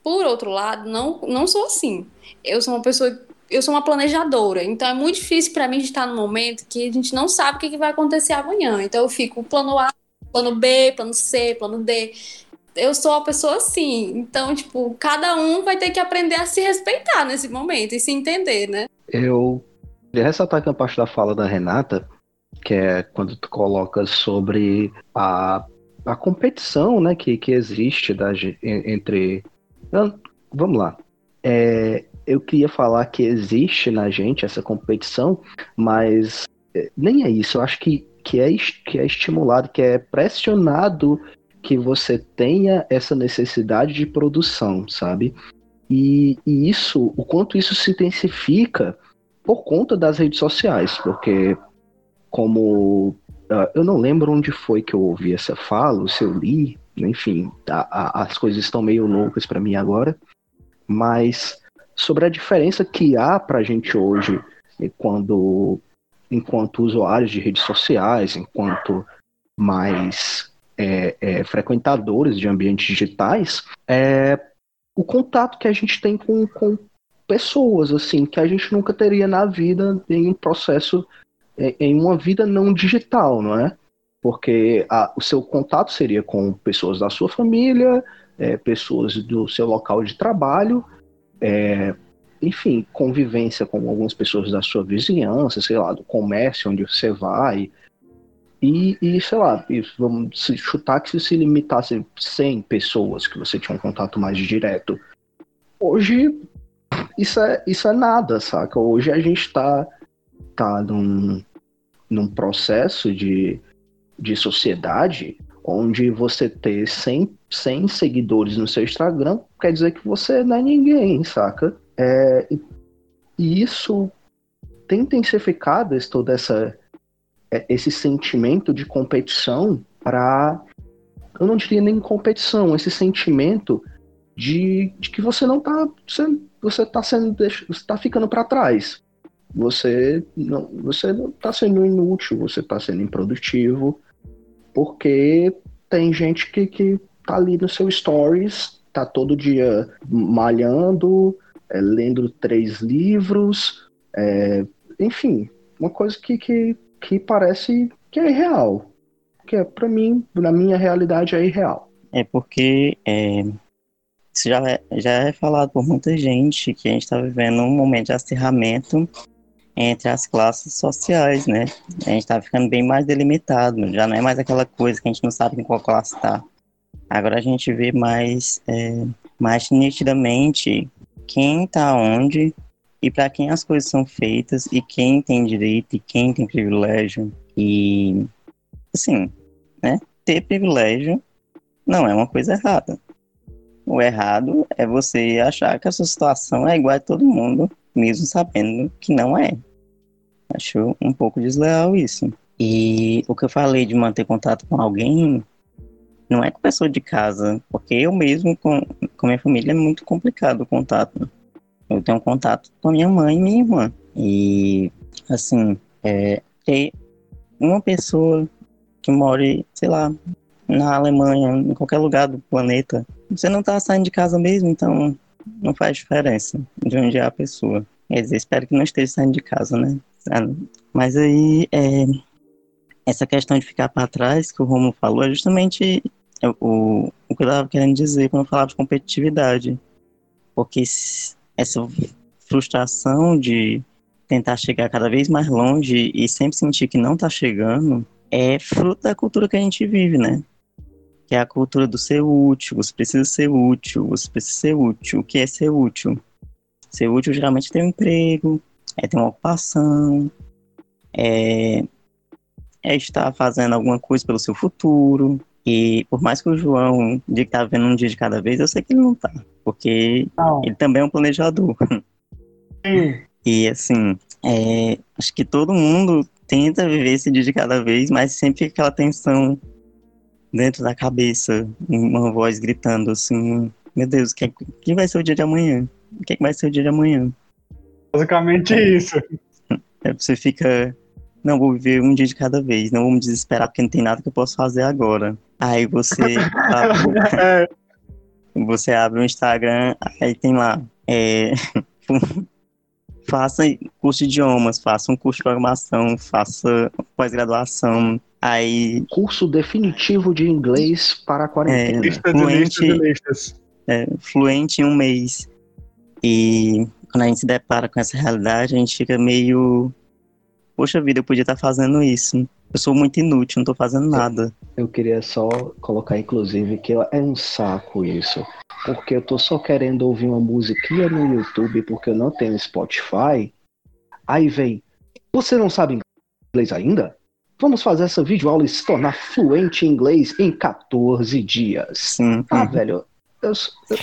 por outro lado, não, não sou assim. Eu sou uma pessoa. Eu sou uma planejadora, então é muito difícil para mim estar no momento que a gente não sabe o que, vai acontecer amanhã. Então eu fico plano A, plano B, plano C, plano D. Eu sou uma pessoa assim. Então, tipo, cada um vai ter que aprender a se respeitar nesse momento e se entender, né? Eu queria ressaltar que a parte da fala da Renata que é quando tu coloca sobre a, a competição né, que, que existe da, entre. Vamos lá. É, eu queria falar que existe na gente essa competição, mas é, nem é isso. Eu acho que, que, é, que é estimulado, que é pressionado que você tenha essa necessidade de produção, sabe? E, e isso, o quanto isso se intensifica por conta das redes sociais, porque como uh, eu não lembro onde foi que eu ouvi essa fala, se eu li, enfim, a, a, as coisas estão meio loucas para mim agora, mas sobre a diferença que há para a gente hoje, quando, enquanto usuários de redes sociais, enquanto mais é, é, frequentadores de ambientes digitais, é o contato que a gente tem com, com pessoas, assim, que a gente nunca teria na vida em um processo em uma vida não digital, não é? Porque a, o seu contato seria com pessoas da sua família, é, pessoas do seu local de trabalho, é, enfim, convivência com algumas pessoas da sua vizinhança, sei lá, do comércio onde você vai. E, e sei lá, vamos chutar que se se limitasse 100 pessoas que você tinha um contato mais direto. Hoje, isso é, isso é nada, saca? Hoje a gente está tá num, num processo de, de sociedade onde você ter 100, 100 seguidores no seu Instagram quer dizer que você não é ninguém, saca? É, e isso tem intensificado todo essa, é, esse sentimento de competição para. Eu não diria nem competição, esse sentimento de, de que você não tá. Você, você tá sendo. Você tá ficando para trás você não você está sendo inútil, você está sendo improdutivo, porque tem gente que, que tá ali no seu stories, tá todo dia malhando, é, lendo três livros, é, enfim, uma coisa que, que, que parece que é irreal. Que é, para mim, na minha realidade, é irreal. É porque é, isso já é, já é falado por muita gente que a gente está vivendo um momento de acirramento entre as classes sociais, né? A gente tá ficando bem mais delimitado, já não é mais aquela coisa que a gente não sabe em qual classe está. Agora a gente vê mais, é, mais nitidamente quem está onde e para quem as coisas são feitas e quem tem direito e quem tem privilégio. E, assim, né? Ter privilégio não é uma coisa errada. O errado é você achar que a sua situação é igual a todo mundo, mesmo sabendo que não é. Acho um pouco desleal isso. E o que eu falei de manter contato com alguém não é com pessoa de casa, porque eu mesmo com, com minha família é muito complicado o contato. Eu tenho contato com minha mãe e minha irmã. E, assim, é, ter uma pessoa que more, sei lá, na Alemanha, em qualquer lugar do planeta, você não tá saindo de casa mesmo, então não faz diferença de onde é a pessoa. Quer dizer, espero que não esteja saindo de casa, né? Mas aí, é, essa questão de ficar para trás, que o Romo falou, é justamente o, o que eu estava querendo dizer quando eu falava de competitividade. Porque essa frustração de tentar chegar cada vez mais longe e sempre sentir que não está chegando é fruto da cultura que a gente vive, né? Que é a cultura do ser útil, você precisa ser útil, você precisa ser útil. O que é ser útil? Ser útil geralmente tem um emprego, é ter uma ocupação, é, é estar fazendo alguma coisa pelo seu futuro. E por mais que o João diga que tá vendo um dia de cada vez, eu sei que ele não tá. Porque não. ele também é um planejador. Sim. E assim, é, acho que todo mundo tenta viver esse dia de cada vez, mas sempre aquela tensão dentro da cabeça, uma voz gritando assim, meu Deus, o que, que vai ser o dia de amanhã? O que vai ser o dia de amanhã? Basicamente é. isso. É, você fica, não, vou viver um dia de cada vez, não vou me desesperar porque não tem nada que eu possa fazer agora. Aí você *laughs* abre, você abre o Instagram, aí tem lá, é, *laughs* faça curso de idiomas, faça um curso de programação, faça pós-graduação, aí... Curso definitivo de inglês para a quarentena. É, fluente, listas É, fluente em um mês. E quando a gente se depara com essa realidade, a gente fica meio. Poxa vida, eu podia estar fazendo isso. Eu sou muito inútil, não estou fazendo nada. Eu queria só colocar, inclusive, que é um saco isso. Porque eu tô só querendo ouvir uma musiquinha no YouTube porque eu não tenho Spotify. Aí vem, você não sabe inglês ainda? Vamos fazer essa videoaula e se tornar fluente em inglês em 14 dias. Sim. Ah, velho, eu, eu,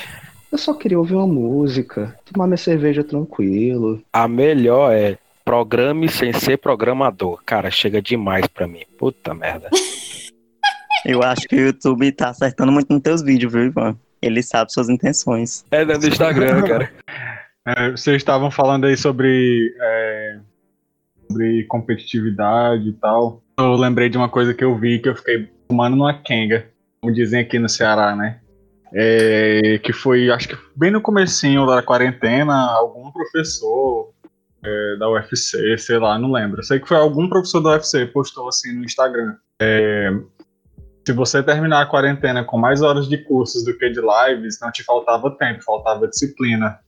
eu só queria ouvir uma música, tomar minha cerveja tranquilo. A melhor é programe sem ser programador. Cara, chega demais pra mim. Puta merda. *laughs* Eu acho que o YouTube tá acertando muito nos teus vídeos, viu, Ivan? Ele sabe suas intenções. É do Instagram, cara. *laughs* É, vocês estavam falando aí sobre, é, sobre competitividade e tal. Eu lembrei de uma coisa que eu vi que eu fiquei fumando numa kenga, como dizem aqui no Ceará, né? É, que foi, acho que bem no comecinho da quarentena, algum professor é, da UFC, sei lá, não lembro. Sei que foi algum professor da UFC postou assim no Instagram. É, se você terminar a quarentena com mais horas de cursos do que de lives, não te faltava tempo, faltava disciplina.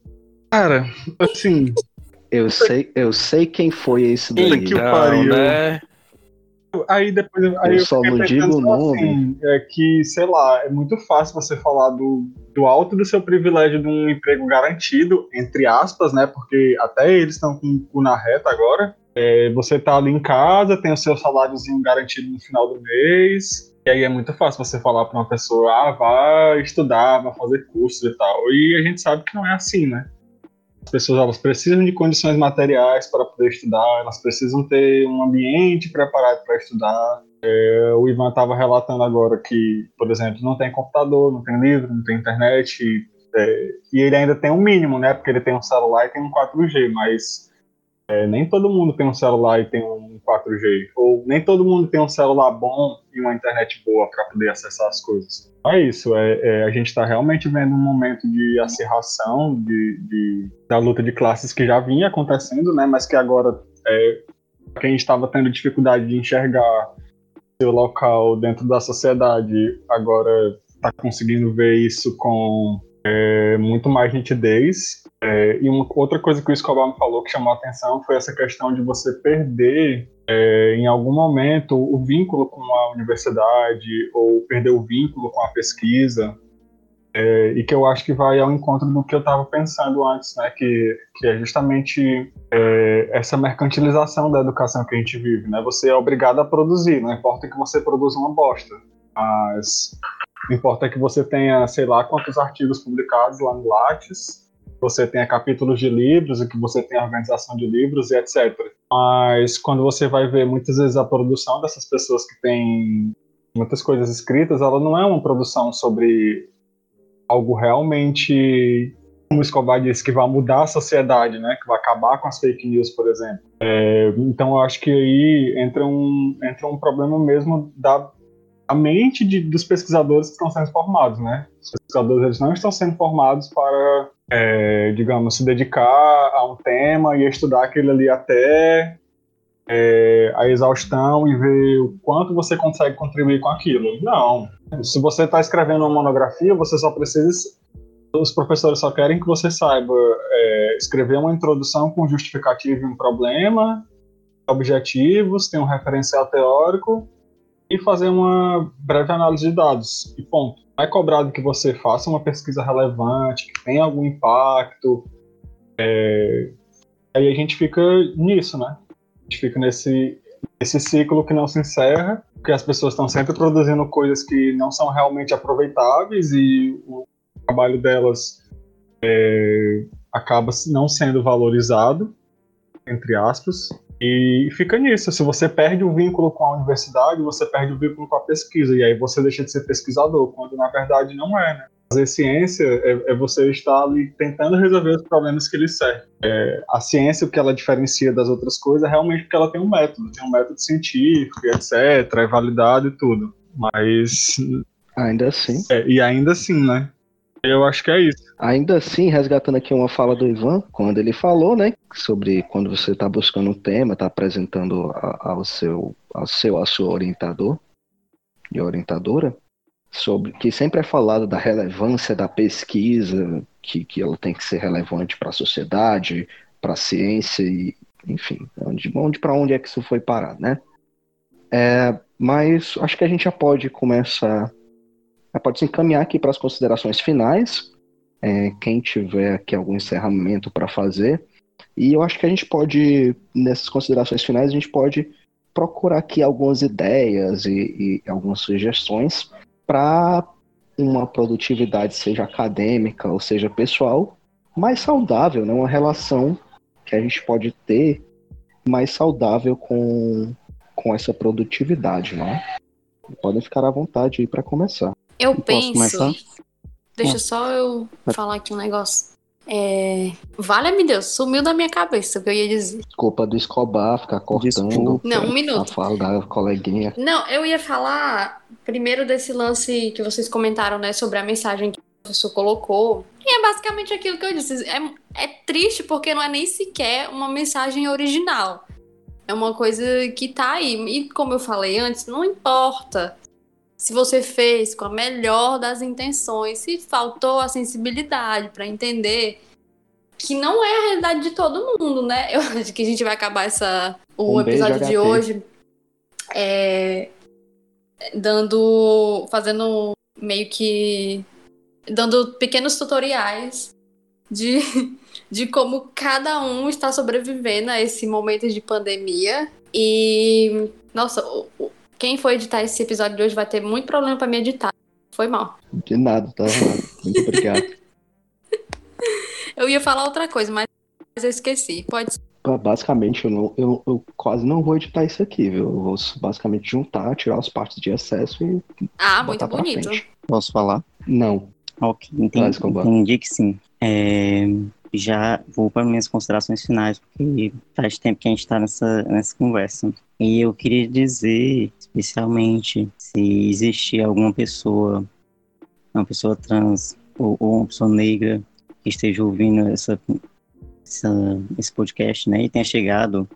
Cara, assim. Eu sei, eu sei quem foi esse daí. Que pariu. Né? Aí depois aí eu, eu só não digo o nome. Assim, é que, sei lá, é muito fácil você falar do, do alto do seu privilégio de um emprego garantido, entre aspas, né? Porque até eles estão com o cu na reta agora. É, você tá ali em casa, tem o seu saláriozinho garantido no final do mês. E aí é muito fácil você falar para uma pessoa, ah, vai estudar, vai fazer cursos e tal. E a gente sabe que não é assim, né? As pessoas elas precisam de condições materiais para poder estudar, elas precisam ter um ambiente preparado para estudar. É, o Ivan estava relatando agora que, por exemplo, não tem computador, não tem livro, não tem internet, e, é, e ele ainda tem um mínimo, né? Porque ele tem um celular e tem um 4G, mas é, nem todo mundo tem um celular e tem um 4G. Ou nem todo mundo tem um celular bom e uma internet boa para poder acessar as coisas. É isso, é, é a gente está realmente vendo um momento de acirração de, de, da luta de classes que já vinha acontecendo, né? Mas que agora é, quem estava tendo dificuldade de enxergar seu local dentro da sociedade agora está conseguindo ver isso com é, muito mais nitidez. É, e uma outra coisa que o Escobar me falou que chamou a atenção foi essa questão de você perder é, em algum momento o vínculo com a universidade ou perder o vínculo com a pesquisa. É, e que eu acho que vai ao encontro do que eu estava pensando antes, né? Que, que é justamente é, essa mercantilização da educação que a gente vive, né? Você é obrigado a produzir, não importa que você produza uma bosta, mas importa que você tenha, sei lá, quantos artigos publicados lá no Lattes, você tenha capítulos de livros e que você tenha organização de livros e etc. Mas quando você vai ver muitas vezes a produção dessas pessoas que têm muitas coisas escritas, ela não é uma produção sobre algo realmente, como o Escobar disse, que vai mudar a sociedade, né? Que vai acabar com as fake news, por exemplo. É, então eu acho que aí entra um, entra um problema mesmo da a mente de, dos pesquisadores que estão sendo formados, né? Os pesquisadores eles não estão sendo formados para, é, digamos, se dedicar a um tema e estudar aquele ali até é, a exaustão e ver o quanto você consegue contribuir com aquilo. Não. Se você está escrevendo uma monografia, você só precisa. Os professores só querem que você saiba é, escrever uma introdução com justificativa e um problema, objetivos, tem um referencial teórico e fazer uma breve análise de dados. E ponto. É cobrado que você faça uma pesquisa relevante, que tenha algum impacto. É... Aí a gente fica nisso, né? A gente fica nesse, nesse ciclo que não se encerra, porque as pessoas estão sempre produzindo coisas que não são realmente aproveitáveis e o trabalho delas é... acaba não sendo valorizado, entre aspas. E fica nisso. Se você perde o vínculo com a universidade, você perde o vínculo com a pesquisa. E aí você deixa de ser pesquisador, quando na verdade não é, né? Fazer ciência é, é você estar ali tentando resolver os problemas que lhe servem. É, a ciência, o que ela diferencia das outras coisas é realmente porque ela tem um método, tem um método científico, etc., é validado e tudo. Mas. Ainda assim. É, e ainda assim, né? Eu acho que é isso. Ainda assim, resgatando aqui uma fala do Ivan, quando ele falou, né, sobre quando você está buscando um tema, está apresentando ao seu, ao seu, ao seu orientador e orientadora, sobre que sempre é falado da relevância da pesquisa, que, que ela tem que ser relevante para a sociedade, para a ciência e, enfim, onde, onde para onde é que isso foi parar, né? É, mas acho que a gente já pode começar pode se encaminhar aqui para as considerações finais. É, quem tiver aqui algum encerramento para fazer. E eu acho que a gente pode, nessas considerações finais, a gente pode procurar aqui algumas ideias e, e algumas sugestões para uma produtividade, seja acadêmica ou seja pessoal, mais saudável, né? uma relação que a gente pode ter mais saudável com, com essa produtividade. Né? Podem ficar à vontade aí para começar. Eu penso. Começar? Deixa só eu falar aqui um negócio. É... Vale-me Deus, sumiu da minha cabeça o que eu ia dizer. Culpa do Escobar ficar cortando. Desculpa. Não, um minuto. A fala da coleguinha. Não, eu ia falar primeiro desse lance que vocês comentaram, né, sobre a mensagem que o professor colocou. E é basicamente aquilo que eu disse. É, é triste porque não é nem sequer uma mensagem original. É uma coisa que tá aí. E como eu falei antes, não importa se você fez com a melhor das intenções, se faltou a sensibilidade para entender que não é a realidade de todo mundo, né? Eu *laughs* acho que a gente vai acabar essa, o um episódio de hoje é, dando, fazendo meio que dando pequenos tutoriais de, *laughs* de como cada um está sobrevivendo a esse momento de pandemia. E, nossa, quem for editar esse episódio de hoje vai ter muito problema para me editar. Foi mal. De nada, tá? Muito obrigado. *laughs* eu ia falar outra coisa, mas eu esqueci. Pode ser. Basicamente, eu, não, eu, eu, quase não vou editar isso aqui, viu? Eu vou basicamente juntar, tirar as partes de excesso e. Ah, muito bonito. Posso falar? Não. Ok, entendi, entendi que sim. É, já vou para minhas considerações finais, porque faz tempo que a gente está nessa, nessa conversa. E eu queria dizer, especialmente, se existir alguma pessoa, uma pessoa trans ou, ou uma pessoa negra que esteja ouvindo essa, essa, esse podcast, né, e tenha chegado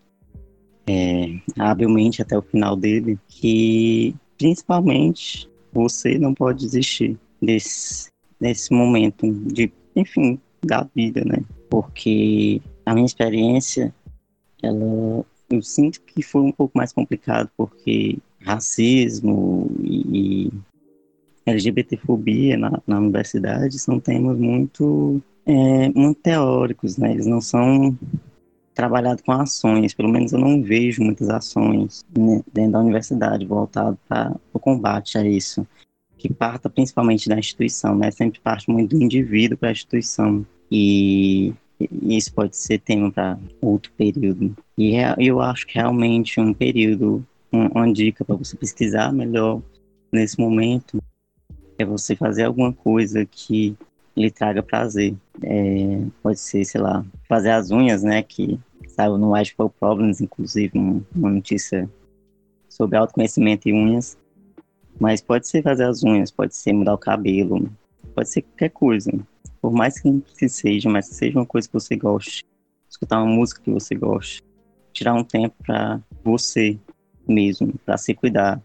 é, habilmente até o final dele, que principalmente você não pode desistir desse, desse momento de, enfim, da vida, né? Porque a minha experiência, ela, eu sinto que foi um pouco mais complicado, porque racismo e, LGBTfobia na, na universidade são temas muito, é, muito teóricos, né? Eles não são trabalhados com ações, pelo menos eu não vejo muitas ações né, dentro da universidade voltado para o combate a isso que parta principalmente da instituição, né? Sempre parte muito do indivíduo para a instituição. E isso pode ser tema para outro período. E eu acho que realmente um período, uma dica para você pesquisar melhor nesse momento é você fazer alguma coisa que lhe traga prazer. É, pode ser, sei lá, fazer as unhas, né? Que saiu no Magical Problems, inclusive, uma notícia sobre autoconhecimento e unhas. Mas pode ser fazer as unhas, pode ser mudar o cabelo, pode ser qualquer coisa. Por mais que seja, mas que seja uma coisa que você goste. Escutar uma música que você goste. Tirar um tempo para você mesmo, para se cuidar.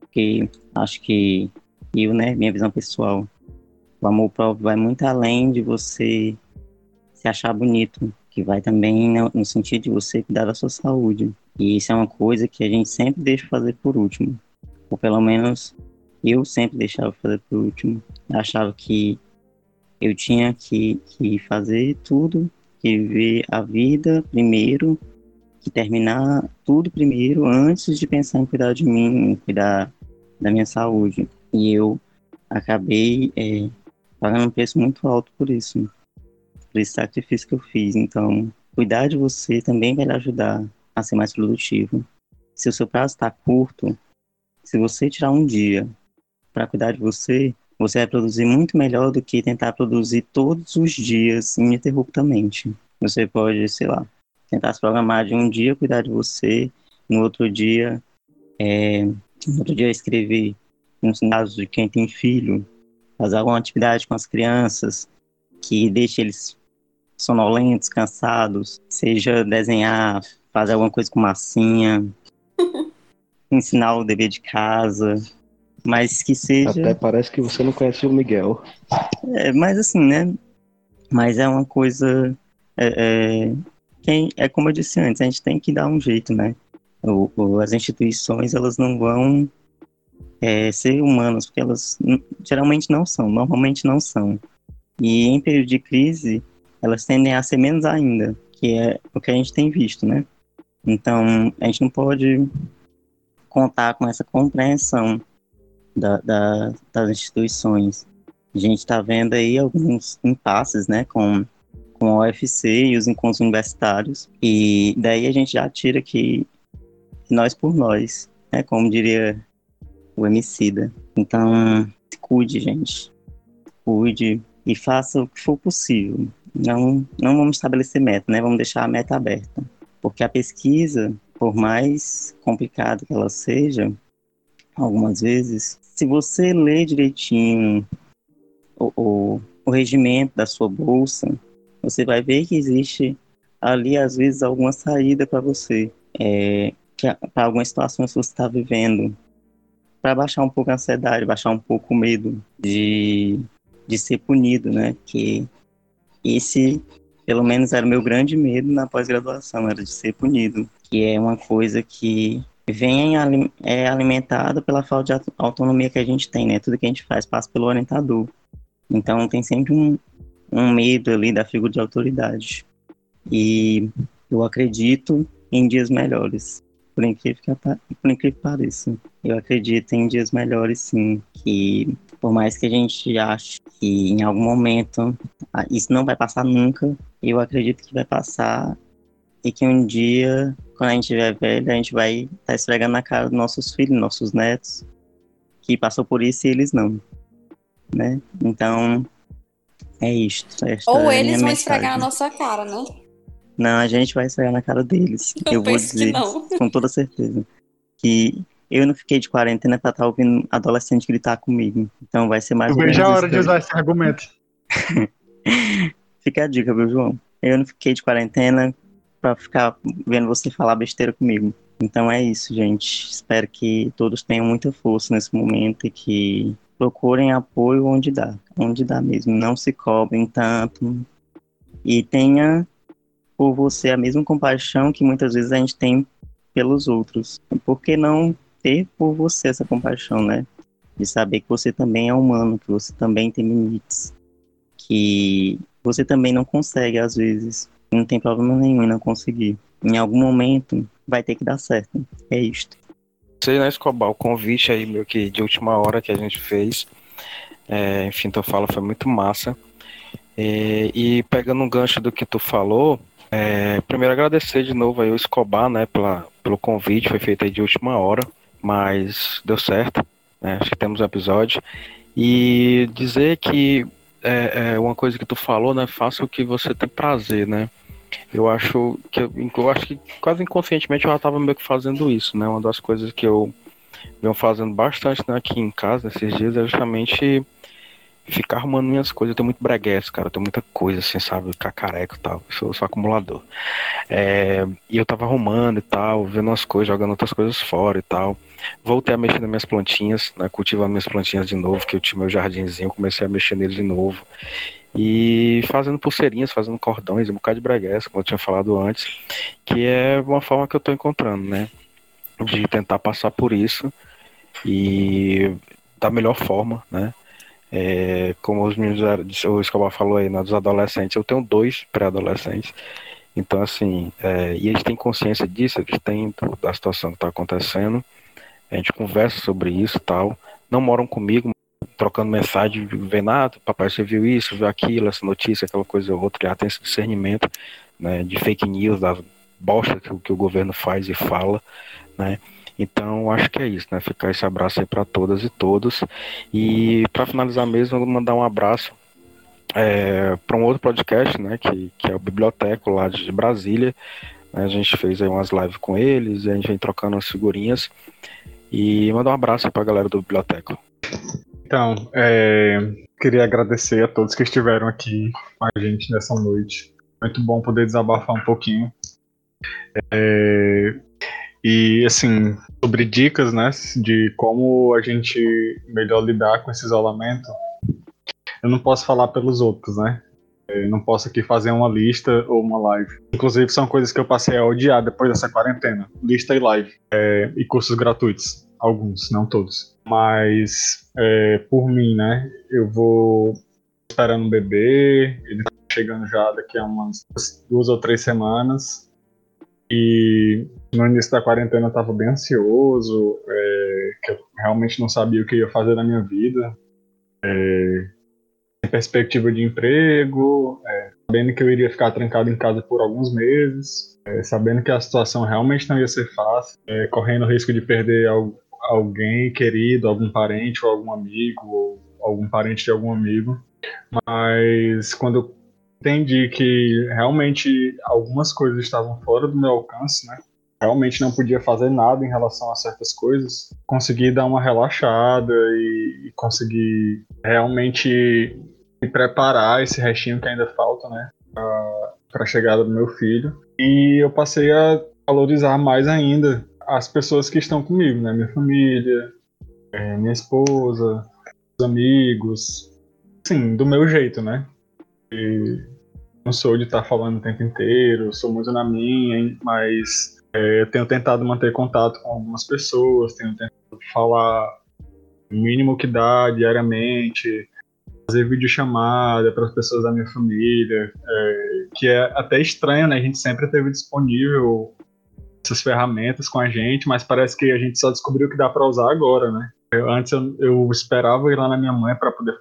Porque acho que eu, né, minha visão pessoal, o amor próprio vai muito além de você se achar bonito, que vai também no, sentido de você cuidar da sua saúde. E isso é uma coisa que a gente sempre deixa fazer por último. Ou pelo menos eu sempre deixava fazer por último. Eu achava que eu tinha que, que fazer tudo, que viver a vida primeiro, que terminar tudo primeiro antes de pensar em cuidar de mim, em cuidar da minha saúde. E eu acabei é, pagando um preço muito alto por isso, por esse sacrifício que eu fiz. Então, cuidar de você também vai lhe ajudar a ser mais produtivo. Se o seu prazo está curto, se você tirar um dia para cuidar de você, você vai produzir muito melhor do que tentar produzir todos os dias ininterruptamente. Você pode, sei lá, tentar se programar de um dia cuidar de você, no outro dia, é, no outro dia escrever, nos casos de quem tem filho, fazer alguma atividade com as crianças que deixe eles sonolentos, cansados, seja desenhar, fazer alguma coisa com massinha, *laughs* ensinar o dever de casa, mas que seja. Até parece que você não conhece o Miguel. É, mas assim, né? Mas é uma coisa. É, é, quem, é como eu disse antes, a gente tem que dar um jeito, né? O, o, as instituições elas não vão é, ser humanas, porque elas geralmente não são, normalmente não são. E em período de crise, elas tendem a ser menos ainda, que é o que a gente tem visto, né? Então, a gente não pode contar com essa compreensão da, da, das instituições. A gente está vendo aí alguns impasses, né, com, com a UFC e os encontros universitários, e daí a gente já tira que nós por nós, né, como diria o Emicida. Então, cuide, gente. Cuide e faça o que for possível. Não, não vamos estabelecer meta, né? Vamos deixar a meta aberta. Porque a pesquisa, por mais complicada que ela seja, algumas vezes, se você ler direitinho o, o, o regimento da sua bolsa, você vai ver que existe ali, às vezes, alguma saída para você. É, para algumas situações que você está vivendo para baixar um pouco a ansiedade, baixar um pouco o medo de, de ser punido, né? Que esse, pelo menos, era o meu grande medo na pós-graduação, era de ser punido, que é uma coisa que vem é alimentada pela falta de autonomia que a gente tem, né? Tudo que a gente faz passa pelo orientador. Então tem sempre um, um medo ali da figura de autoridade. E eu acredito em dias melhores por incrível que, por incrível que pareça. Eu acredito em dias melhores, sim, que por mais que a gente ache que em algum momento ah, isso não vai passar nunca, eu acredito que vai passar e que um dia, quando a gente estiver velho, a gente vai estar tá esfregando na cara dos nossos filhos, nossos netos, que passou por isso e eles não, né? Então, é isto. Ou é eles vão mensagem. esfregar na nossa cara, né? Não, a gente vai sair na cara deles. *laughs* Eu, eu vou dizer com toda certeza que eu não fiquei de quarentena pra estar tá ouvindo adolescente gritar comigo. Então vai ser mais. Eu vejo a hora de usar esse argumento. *laughs* Fica a dica, viu, João? Eu não fiquei de quarentena pra ficar vendo você falar besteira comigo. Então é isso, gente. Espero que todos tenham muita força nesse momento e que procurem apoio onde dá, onde dá mesmo. Não se cobrem tanto. E tenha por você a mesma compaixão que muitas vezes a gente tem pelos outros. Por que não ter por você essa compaixão, né? De saber que você também é humano, que você também tem limites, que você também não consegue às vezes, não tem problema nenhum em não conseguir. Em algum momento vai ter que dar certo. É isto. Sei, né, Escobar, o convite aí, meu que de última hora que a gente fez. É, enfim, tu fala foi muito massa. É, e pegando um gancho do que tu falou, é, primeiro agradecer de novo aí o Escobar, né, pela, pelo convite, foi feito aí de última hora, mas deu certo, né, acho que temos um episódio. E dizer que é, é uma coisa que tu falou, né, faça o que você tem prazer, né. Eu acho que eu, eu acho que quase inconscientemente eu já estava meio que fazendo isso, né? Uma das coisas que eu venho fazendo bastante né, aqui em casa esses dias é justamente ficar arrumando minhas coisas. Eu tenho muito breguesso, cara. Eu tenho muita coisa, assim, sabe? Cacareco e tal. Eu sou, sou acumulador. É, e eu tava arrumando e tal, vendo umas coisas, jogando outras coisas fora e tal. Voltei a mexer nas minhas plantinhas, né? Cultivando minhas plantinhas de novo, que eu tinha meu jardinzinho, comecei a mexer neles de novo. E fazendo pulseirinhas, fazendo cordões, um bocado de breguesso, como eu tinha falado antes, que é uma forma que eu tô encontrando, né? De tentar passar por isso e da melhor forma, né? É, como os meninos, o Escobar falou aí, né, dos adolescentes, eu tenho dois pré-adolescentes. Então, assim, é, e eles têm consciência disso, eles têm da situação que está acontecendo. A gente conversa sobre isso tal. Não moram comigo, trocando mensagem, vendo, ah, papai, você viu isso, viu aquilo, essa notícia, aquela coisa ou outra, já tem esse discernimento né, de fake news, das bosta que, que o governo faz e fala, né? Então, acho que é isso, né? Ficar esse abraço aí para todas e todos. E para finalizar mesmo, eu vou mandar um abraço é, para um outro podcast, né? Que, que é o Biblioteco lá de Brasília. A gente fez aí umas lives com eles, a gente vem trocando umas figurinhas. E mandar um abraço para a galera do Biblioteco. Então, é, queria agradecer a todos que estiveram aqui com a gente nessa noite. Muito bom poder desabafar um pouquinho. É, e assim, sobre dicas, né, de como a gente melhor lidar com esse isolamento, eu não posso falar pelos outros, né? Eu não posso aqui fazer uma lista ou uma live. Inclusive, são coisas que eu passei a odiar depois dessa quarentena: lista e live. É, e cursos gratuitos. Alguns, não todos. Mas, é, por mim, né? Eu vou esperando um bebê, ele tá chegando já daqui a umas duas ou três semanas. E no início da quarentena eu estava bem ansioso, é, que eu realmente não sabia o que ia fazer na minha vida. É, sem perspectiva de emprego, é, sabendo que eu iria ficar trancado em casa por alguns meses, é, sabendo que a situação realmente não ia ser fácil, é, correndo o risco de perder alguém querido, algum parente ou algum amigo, ou algum parente de algum amigo. Mas quando entendi que realmente algumas coisas estavam fora do meu alcance, né? Realmente não podia fazer nada em relação a certas coisas. Consegui dar uma relaxada e, e conseguir realmente me preparar esse restinho que ainda falta, né? Para a chegada do meu filho. E eu passei a valorizar mais ainda as pessoas que estão comigo, né? Minha família, é, minha esposa, os amigos. Sim, do meu jeito, né? E não sou de estar falando o tempo inteiro, sou muito na minha, mas é, tenho tentado manter contato com algumas pessoas, tenho tentado falar o mínimo que dá diariamente, fazer videochamada para as pessoas da minha família, é, que é até estranho, né? A gente sempre teve disponível essas ferramentas com a gente, mas parece que a gente só descobriu que dá para usar agora, né? Eu, antes eu, eu, esperava ir lá na minha mãe para poder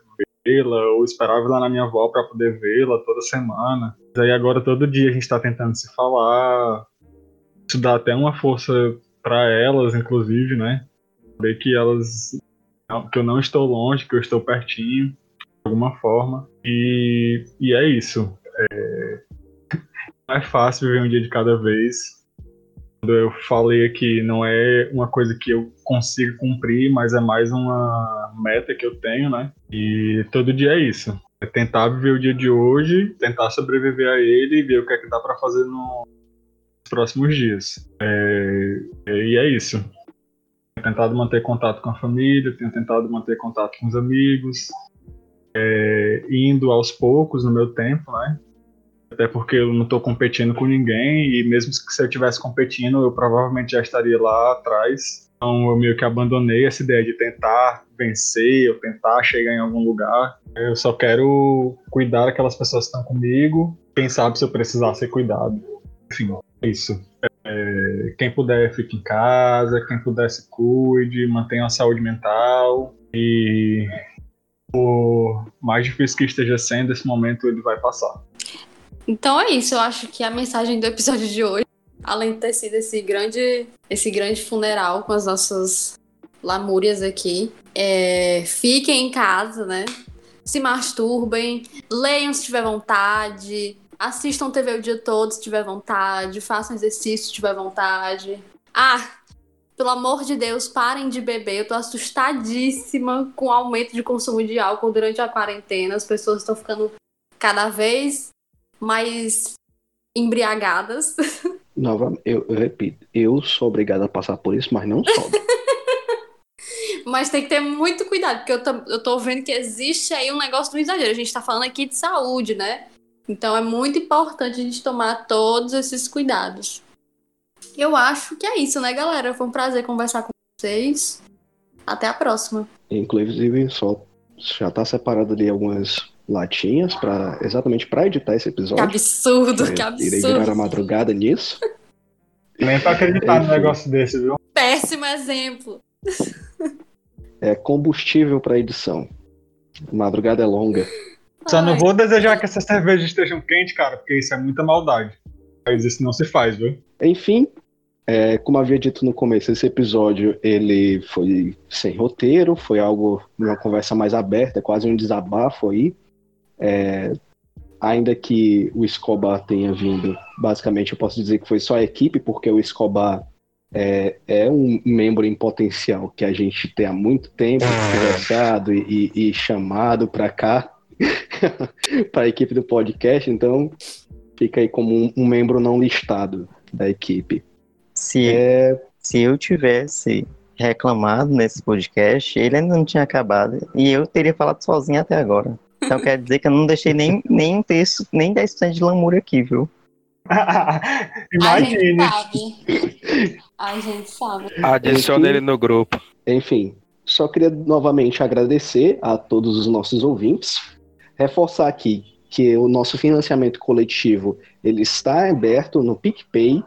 vê-la, ou esperava ir lá na minha avó para poder vê-la toda semana. Mas aí agora todo dia a gente está tentando se falar. Isso dá até uma força para elas, inclusive, né? Saber que elas. que eu não estou longe, que eu estou pertinho, de alguma forma. E, e é isso. É, *laughs* não é fácil viver um dia de cada vez eu falei aqui, não é uma coisa que eu consigo cumprir, mas é mais uma meta que eu tenho, né? E todo dia é isso. É tentar viver o dia de hoje, tentar sobreviver a ele e ver o que é que dá para fazer nos próximos dias. É, e é isso. Tenho tentado manter contato com a família, tenho tentado manter contato com os amigos, é, indo aos poucos no meu tempo, né? Até porque eu não estou competindo com ninguém e mesmo se eu estivesse competindo, eu provavelmente já estaria lá atrás. Então eu meio que abandonei essa ideia de tentar vencer ou tentar chegar em algum lugar. Eu só quero cuidar daquelas pessoas que estão comigo. Quem sabe se eu precisar ser cuidado. Enfim, é isso. É, quem puder, fique em casa. Quem puder, se cuide. Mantenha a saúde mental. E por mais difícil que esteja sendo, esse momento ele vai passar. Então é isso, eu acho que a mensagem do episódio de hoje, além de ter sido esse grande, esse grande funeral com as nossas lamúrias aqui, é fiquem em casa, né? Se masturbem, leiam se tiver vontade, assistam TV o dia todo se tiver vontade, façam exercício se tiver vontade. Ah, pelo amor de Deus, parem de beber. Eu tô assustadíssima com o aumento de consumo de álcool durante a quarentena. As pessoas estão ficando cada vez mais embriagadas. *laughs* Nova, eu, eu repito, eu sou obrigado a passar por isso, mas não sobra. Mas tem que ter muito cuidado, porque eu tô, eu tô vendo que existe aí um negócio do exagero. A gente tá falando aqui de saúde, né? Então é muito importante a gente tomar todos esses cuidados. Eu acho que é isso, né, galera? Foi um prazer conversar com vocês. Até a próxima. Inclusive, só já tá separado ali algumas latinhas para exatamente para editar esse Que episódio. absurdo, É, que Irei virar a absurdo. madrugada nisso. Nem pra acreditar num negócio desse, viu? Péssimo exemplo. É combustível para edição. Madrugada é longa. Só não vou desejar que essas cervejas estejam quentes, cara, porque isso é muita maldade. Mas isso não se faz, viu? Enfim, é, como havia dito no começo, esse episódio ele foi sem roteiro, foi algo, uma conversa mais aberta, quase um desabafo aí. É, ainda que o Escobar tenha vindo, basicamente eu posso dizer que foi só a equipe, porque o Escobar é, é um membro em potencial que a gente tem há muito tempo conversado e, e- e chamado para cá, *laughs* para a equipe do podcast, então fica aí como um- um membro não listado da equipe. Se, É, se eu tivesse reclamado nesse podcast, ele ainda não tinha acabado e eu teria falado sozinho até agora. Então quer dizer que eu não deixei nem, nem um terço, nem 10% de lamúria aqui, viu? *laughs* A gente Imagine. sabe. A gente sabe. Adicione Enfim. ele no grupo. enfim, só queria novamente agradecer a todos os nossos ouvintes, reforçar aqui que o nosso financiamento coletivo ele está aberto no PicPay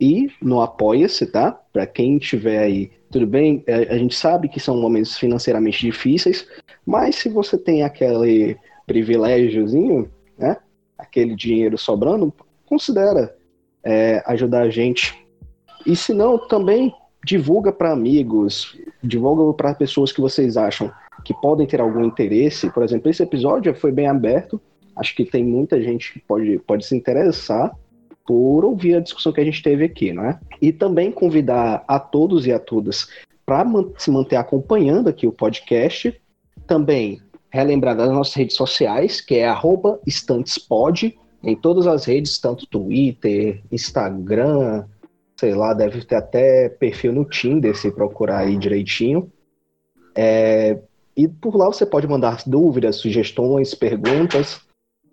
e no Apoia-se, tá? Para quem tiver aí, tudo bem, é, a gente sabe que são momentos financeiramente difíceis, mas se você tem aquele privilégiozinho, né? Aquele dinheiro sobrando, considera é, ajudar a gente. E se não, também divulga para amigos, divulga para pessoas que vocês acham que podem ter algum interesse. Por exemplo, esse episódio foi bem aberto. Acho que tem muita gente que pode, pode se interessar por ouvir a discussão que a gente teve aqui, não é? E também convidar a todos e a todas para se manter acompanhando aqui o podcast. Também relembrar das nossas redes sociais, que é arroba estantespod, em todas as redes, tanto Twitter, Instagram, sei lá, deve ter até perfil no Tinder, se procurar aí direitinho. É, e por lá você pode mandar dúvidas, sugestões, perguntas.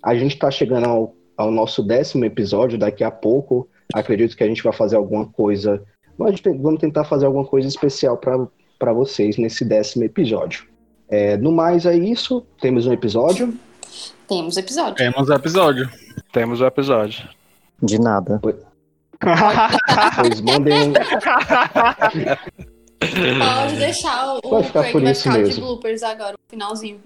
A gente está chegando ao, ao nosso décimo episódio daqui a pouco. Acredito que a gente vai fazer alguma coisa. Te- vamos tentar fazer alguma coisa especial para vocês nesse décimo episódio. É, no mais é isso. Temos um episódio. Temos episódio. Temos episódio. Temos o episódio. De nada. *laughs* Pois mandem. Pode deixar o, o Vai ficar Craig por vai isso ficar de mesmo. bloopers agora, o finalzinho.